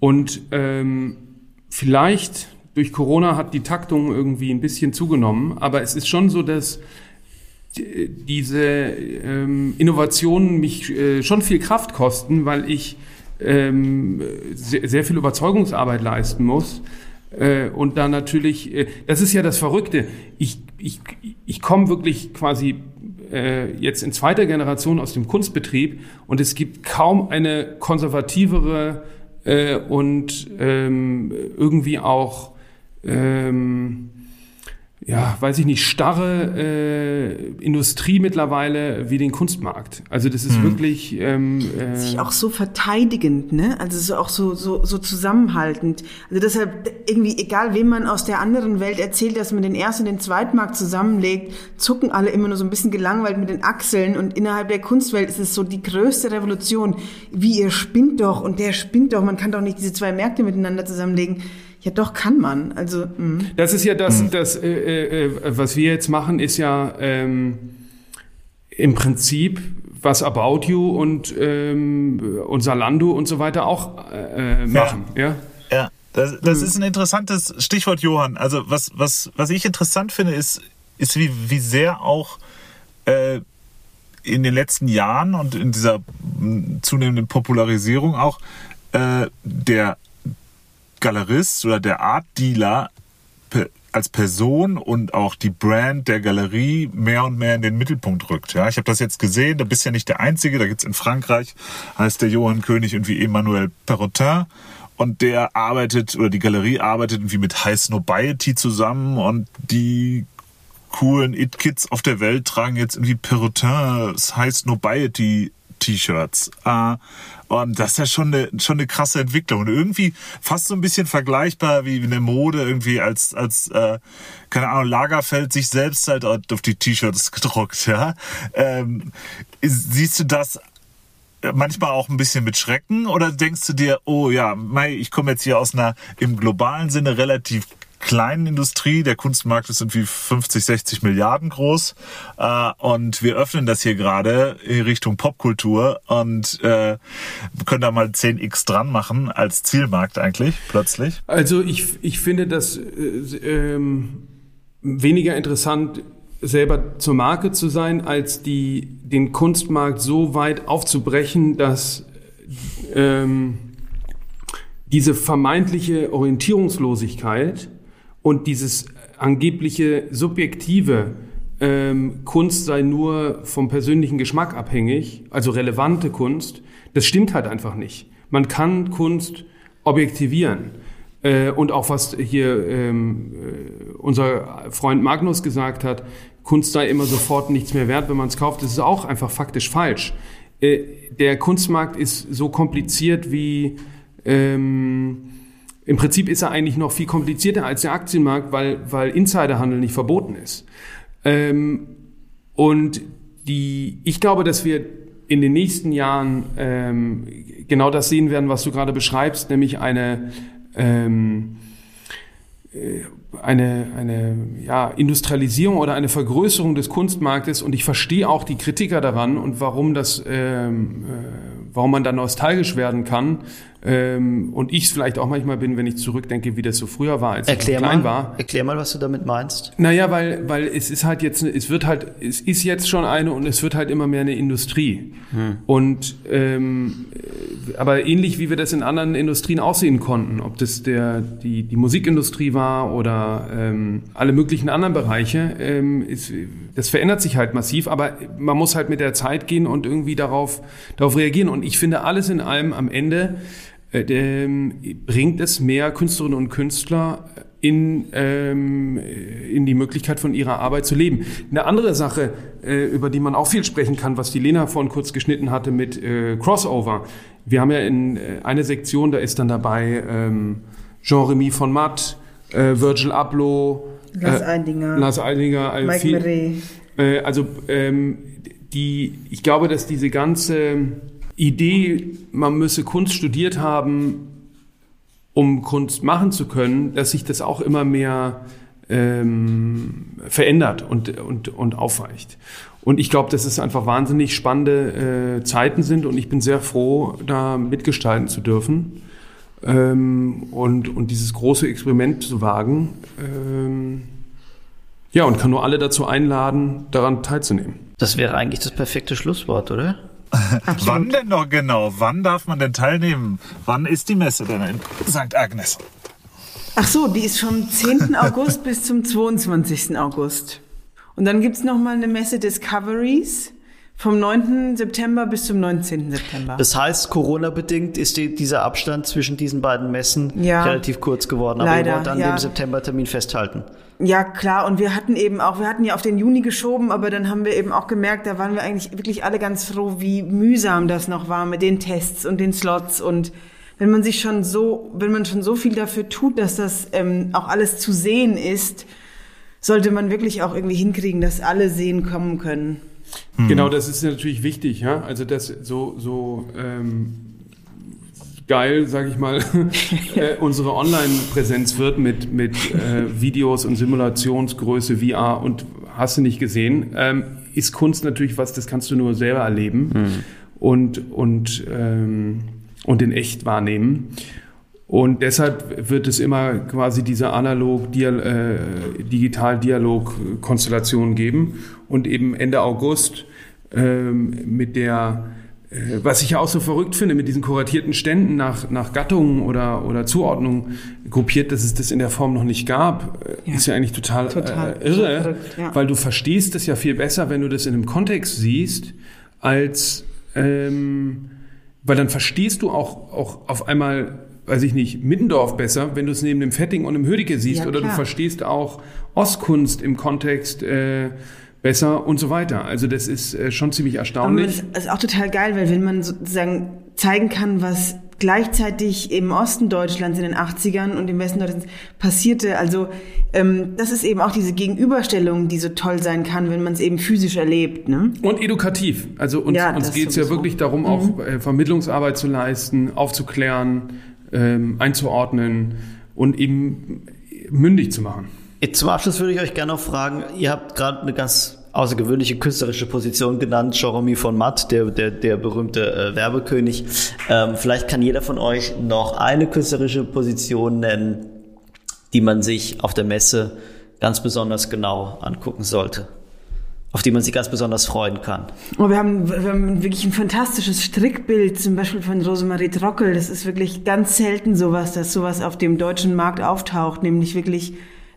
Und ähm, vielleicht durch Corona hat die Taktung irgendwie ein bisschen zugenommen, aber es ist schon so, dass diese ähm, Innovationen mich äh, schon viel Kraft kosten, weil ich ähm, sehr, sehr viel Überzeugungsarbeit leisten muss. Äh, und da natürlich, äh, das ist ja das Verrückte. Ich, ich, ich komme wirklich quasi äh, jetzt in zweiter Generation aus dem Kunstbetrieb und es gibt kaum eine konservativere äh, und ähm, irgendwie auch ähm, ja, weiß ich nicht, starre äh, Industrie mittlerweile wie den Kunstmarkt. Also das ist hm. wirklich ähm, äh, sich auch so verteidigend, ne? Also so auch so so so zusammenhaltend. Also deshalb irgendwie egal, wem man aus der anderen Welt erzählt, dass man den ersten und den zweiten Markt zusammenlegt, zucken alle immer nur so ein bisschen gelangweilt mit den Achseln und innerhalb der Kunstwelt ist es so die größte Revolution. Wie ihr spinnt doch und der spinnt doch. Man kann doch nicht diese zwei Märkte miteinander zusammenlegen. Ja, doch kann man. Also mh. das ist ja das, mhm. das äh, äh, was wir jetzt machen, ist ja ähm, im Prinzip was About You und ähm, und Salando und so weiter auch äh, machen. Ja. ja? ja. Das, das mhm. ist ein interessantes Stichwort, Johann. Also was, was, was ich interessant finde, ist, ist wie, wie sehr auch äh, in den letzten Jahren und in dieser zunehmenden Popularisierung auch äh, der Galerist oder der Art Dealer als Person und auch die Brand der Galerie mehr und mehr in den Mittelpunkt rückt. Ja, ich habe das jetzt gesehen, da bist ja nicht der Einzige, da gibt's in Frankreich, heißt der Johann König irgendwie Emmanuel Perrotin und der arbeitet oder die Galerie arbeitet irgendwie mit High Snobiety zusammen und die coolen It-Kids auf der Welt tragen jetzt irgendwie Perrotins High Snobiety T-Shirts. Äh, und das ist ja schon eine, schon eine krasse Entwicklung. Und irgendwie fast so ein bisschen vergleichbar wie eine Mode, irgendwie als, als äh, keine Ahnung, Lagerfeld sich selbst halt auf die T-Shirts <laughs> gedruckt. Ja? Ähm, siehst du das manchmal auch ein bisschen mit Schrecken oder denkst du dir, oh ja, ich komme jetzt hier aus einer im globalen Sinne relativ kleinen Industrie. Der Kunstmarkt ist irgendwie 50, 60 Milliarden groß. Äh, und wir öffnen das hier gerade in Richtung Popkultur und äh, können da mal 10x dran machen als Zielmarkt eigentlich plötzlich. Also ich, ich finde das äh, ähm, weniger interessant selber zur Marke zu sein, als die, den Kunstmarkt so weit aufzubrechen, dass ähm, diese vermeintliche Orientierungslosigkeit und dieses angebliche subjektive ähm, Kunst sei nur vom persönlichen Geschmack abhängig, also relevante Kunst, das stimmt halt einfach nicht. Man kann Kunst objektivieren. Äh, und auch was hier ähm, äh, unser Freund Magnus gesagt hat, Kunst sei immer sofort nichts mehr wert, wenn man es kauft, das ist auch einfach faktisch falsch. Äh, der Kunstmarkt ist so kompliziert wie ähm, im Prinzip ist er eigentlich noch viel komplizierter als der Aktienmarkt, weil, weil Insiderhandel nicht verboten ist. Ähm, und die, ich glaube, dass wir in den nächsten Jahren ähm, genau das sehen werden, was du gerade beschreibst, nämlich eine ähm, äh, eine, eine ja, Industrialisierung oder eine Vergrößerung des Kunstmarktes und ich verstehe auch die Kritiker daran und warum das, ähm, äh, warum man da nostalgisch werden kann, ähm, und ich es vielleicht auch manchmal bin, wenn ich zurückdenke, wie das so früher war, als erklär ich klein mal, war. Erklär mal, was du damit meinst. Naja, weil, weil es ist halt jetzt, es wird halt, es ist jetzt schon eine und es wird halt immer mehr eine Industrie. Hm. Und ähm, aber ähnlich wie wir das in anderen Industrien aussehen konnten, ob das der die die Musikindustrie war oder ähm, alle möglichen anderen Bereiche, ähm, ist, das verändert sich halt massiv. Aber man muss halt mit der Zeit gehen und irgendwie darauf darauf reagieren. Und ich finde alles in allem am Ende bringt es mehr Künstlerinnen und Künstler in, ähm, in die Möglichkeit von ihrer Arbeit zu leben. Eine andere Sache, äh, über die man auch viel sprechen kann, was die Lena vorhin kurz geschnitten hatte mit äh, Crossover. Wir haben ja in äh, eine Sektion, da ist dann dabei ähm, Jean-Remy von Matt, äh, Virgil Abloh, Lars Eidinger, Lars Eidinger also Mike viel, äh, also ähm, die, ich glaube, dass diese ganze Idee, man müsse Kunst studiert haben, um Kunst machen zu können, dass sich das auch immer mehr ähm, verändert und, und, und aufweicht. Und ich glaube, dass es einfach wahnsinnig spannende äh, Zeiten sind und ich bin sehr froh, da mitgestalten zu dürfen ähm, und, und dieses große Experiment zu wagen. Ähm, ja, und kann nur alle dazu einladen, daran teilzunehmen. Das wäre eigentlich das perfekte Schlusswort, oder? Wann denn noch genau? Wann darf man denn teilnehmen? Wann ist die Messe denn in St. Agnes? Ach so, die ist vom 10. <laughs> August bis zum 22. August. Und dann gibt's noch mal eine Messe Discoveries vom 9. September bis zum 19. September. Das heißt, Corona-bedingt ist die, dieser Abstand zwischen diesen beiden Messen Ja. relativ kurz geworden. Aber Leider, ihr wollt an ja. dem September-Termin festhalten. Ja, klar. Und wir hatten eben auch, wir hatten ja auf den Juni geschoben, aber dann haben wir eben auch gemerkt, da waren wir eigentlich wirklich alle ganz froh, wie mühsam das noch war mit den Tests und den Slots und wenn man sich schon so, wenn man schon so viel dafür tut, dass das ähm, auch alles zu sehen ist, sollte man wirklich auch irgendwie hinkriegen, dass alle sehen kommen können. Genau, das ist natürlich wichtig, ja. Also das so so ähm, geil, sage ich mal, <laughs> äh, unsere Online-Präsenz wird mit mit äh, Videos und Simulationsgröße VR und hast du nicht gesehen, ähm, ist Kunst natürlich was, das kannst du nur selber erleben und und ähm, und in echt wahrnehmen. Und deshalb wird es immer quasi diese analog Dial äh, geben und eben Ende August ähm, mit der äh, was ich ja auch so verrückt finde mit diesen kuratierten Ständen nach nach Gattungen oder oder Zuordnung gruppiert, dass es das in der Form noch nicht gab, äh, Ja. ist ja eigentlich total, Total äh, irre, verrückt, ja. weil du verstehst es ja viel besser, wenn du das in einem Kontext siehst, als ähm, weil dann verstehst du auch, auch auf einmal, weiß ich nicht, Middendorf besser, wenn du es neben dem Fetting und dem Hödicke siehst. Ja, oder du verstehst auch Ostkunst im Kontext äh, besser und so weiter. Also das ist äh, schon ziemlich Aber erstaunlich. das ist auch total geil, weil wenn man sozusagen zeigen kann, was gleichzeitig im Osten Deutschlands in den 80ern und im Westen Deutschlands passierte, also ähm, das ist eben auch diese Gegenüberstellung, die so toll sein kann, wenn man es eben physisch erlebt. Ne? Und edukativ. Also uns, Ja, uns geht es ja. Mhm. wirklich darum, auch äh, Vermittlungsarbeit zu leisten, aufzuklären, ähm, einzuordnen und eben mündig zu machen. Zum Abschluss würde ich euch gerne noch fragen, ihr habt gerade eine ganz außergewöhnliche künstlerische Position genannt, Jeremy von Matt, der, der, der berühmte äh, Werbekönig. Ähm, vielleicht kann jeder von euch noch eine künstlerische Position nennen, die man sich auf der Messe ganz besonders genau angucken sollte, auf die man sich ganz besonders freuen kann. Oh, wir, haben, wir haben wirklich ein fantastisches Strickbild, zum Beispiel von Rosemarie Trockel. Das ist wirklich ganz selten sowas, dass sowas auf dem deutschen Markt auftaucht, nämlich wirklich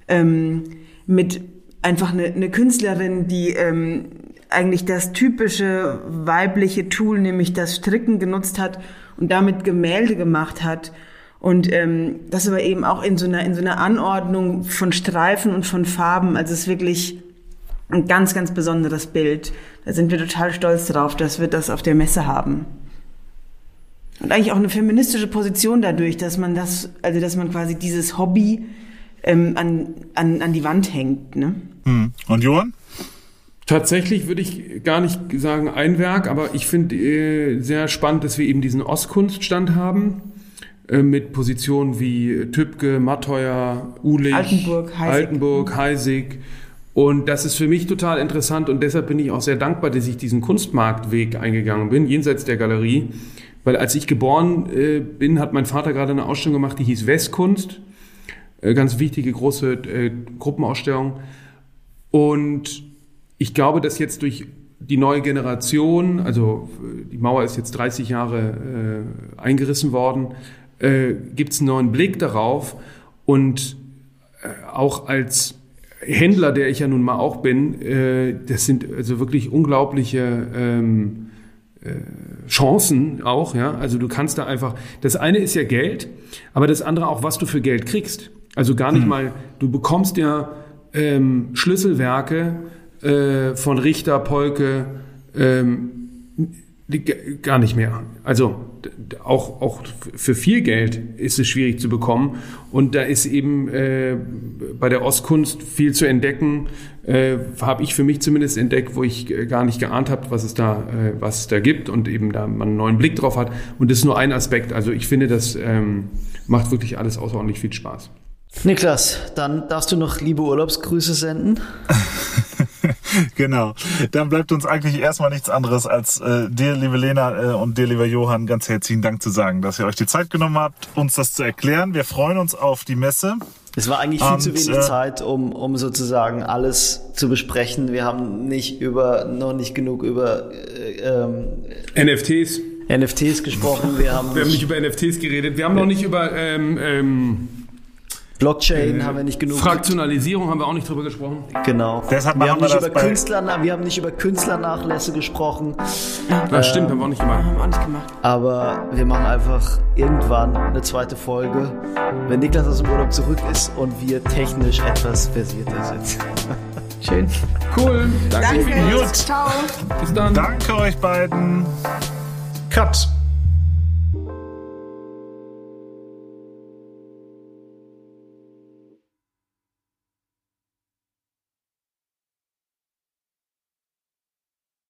ähm, mit einfach eine, eine Künstlerin, die ähm, eigentlich das typische weibliche Tool, nämlich das Stricken genutzt hat und damit Gemälde gemacht hat. Und ähm, das aber eben auch in so einer in so einer Anordnung von Streifen und von Farben. Also es ist wirklich ein ganz, ganz besonderes Bild. Da sind wir total stolz drauf, dass wir das auf der Messe haben. Und eigentlich auch eine feministische Position dadurch, dass man das, also dass man quasi dieses Hobby ähm, an, an, an die Wand hängt. Ne? Hm. Und Johann? Tatsächlich würde ich gar nicht sagen ein Werk, aber ich finde äh, sehr spannend, dass wir eben diesen Ostkunststand haben äh, mit Positionen wie Tübke, Matteuer, Ulich, Altenburg, Heisig. Altenburg, Heisig. Und das ist für mich total interessant und deshalb bin ich auch sehr dankbar, dass ich diesen Kunstmarktweg eingegangen bin, jenseits der Galerie. Weil als ich geboren äh, bin, hat mein Vater gerade eine Ausstellung gemacht, die hieß Westkunst. Äh, ganz wichtige große äh, Gruppenausstellung. Und ich glaube, dass jetzt durch die neue Generation, also äh, die Mauer ist jetzt 30 Jahre äh, eingerissen worden, äh, gibt es einen neuen Blick darauf. Und äh, auch als Händler, der ich ja nun mal auch bin, das sind also wirklich unglaubliche ähm, äh, Chancen auch, ja. Also du kannst da einfach, das eine ist ja Geld, aber das andere auch, was du für Geld kriegst. Also gar nicht mal, du bekommst ja ähm, Schlüsselwerke äh, von Richter, Polke, ähm, die, gar nicht mehr. Also auch, auch für viel Geld ist es schwierig zu bekommen. Und da ist eben äh, bei der Ostkunst viel zu entdecken. Äh, habe ich für mich zumindest entdeckt, wo ich gar nicht geahnt habe, was es da, äh, was es da gibt und eben da man einen neuen Blick drauf hat. Und das ist nur ein Aspekt. Also ich finde, das ähm, macht wirklich alles außerordentlich viel Spaß. Niklas, dann darfst du noch liebe Urlaubsgrüße senden. <laughs> Genau. Dann bleibt uns eigentlich erstmal nichts anderes als äh, dir, liebe Lena äh, und dir, lieber Johann, ganz herzlichen Dank zu sagen, dass ihr euch die Zeit genommen habt, uns das zu erklären. Wir freuen uns auf die Messe Es war eigentlich viel Und, zu wenig äh, Zeit, um, um sozusagen alles zu besprechen. Wir haben nicht über, noch nicht genug über äh, ähm, NFTs. NFTs gesprochen. Wir haben, Wir haben nicht nicht, über NFTs geredet. Wir haben noch nicht über ähm, ähm, Blockchain haben wir nicht genug. Fraktionalisierung haben wir auch nicht drüber gesprochen. genau. Deshalb wir haben wir nicht über Künstler, wir haben nicht über Künstlernachlässe gesprochen. Das stimmt, haben wir auch nicht gemacht. Haben wir auch nicht gemacht. Aber wir machen einfach irgendwann eine zweite Folge, wenn Niklas aus dem Urlaub zurück ist und wir technisch etwas versierter sind. <laughs> Schön. Cool. Danke. Danke. Gut. Ciao. Bis dann. Danke euch beiden. Cut.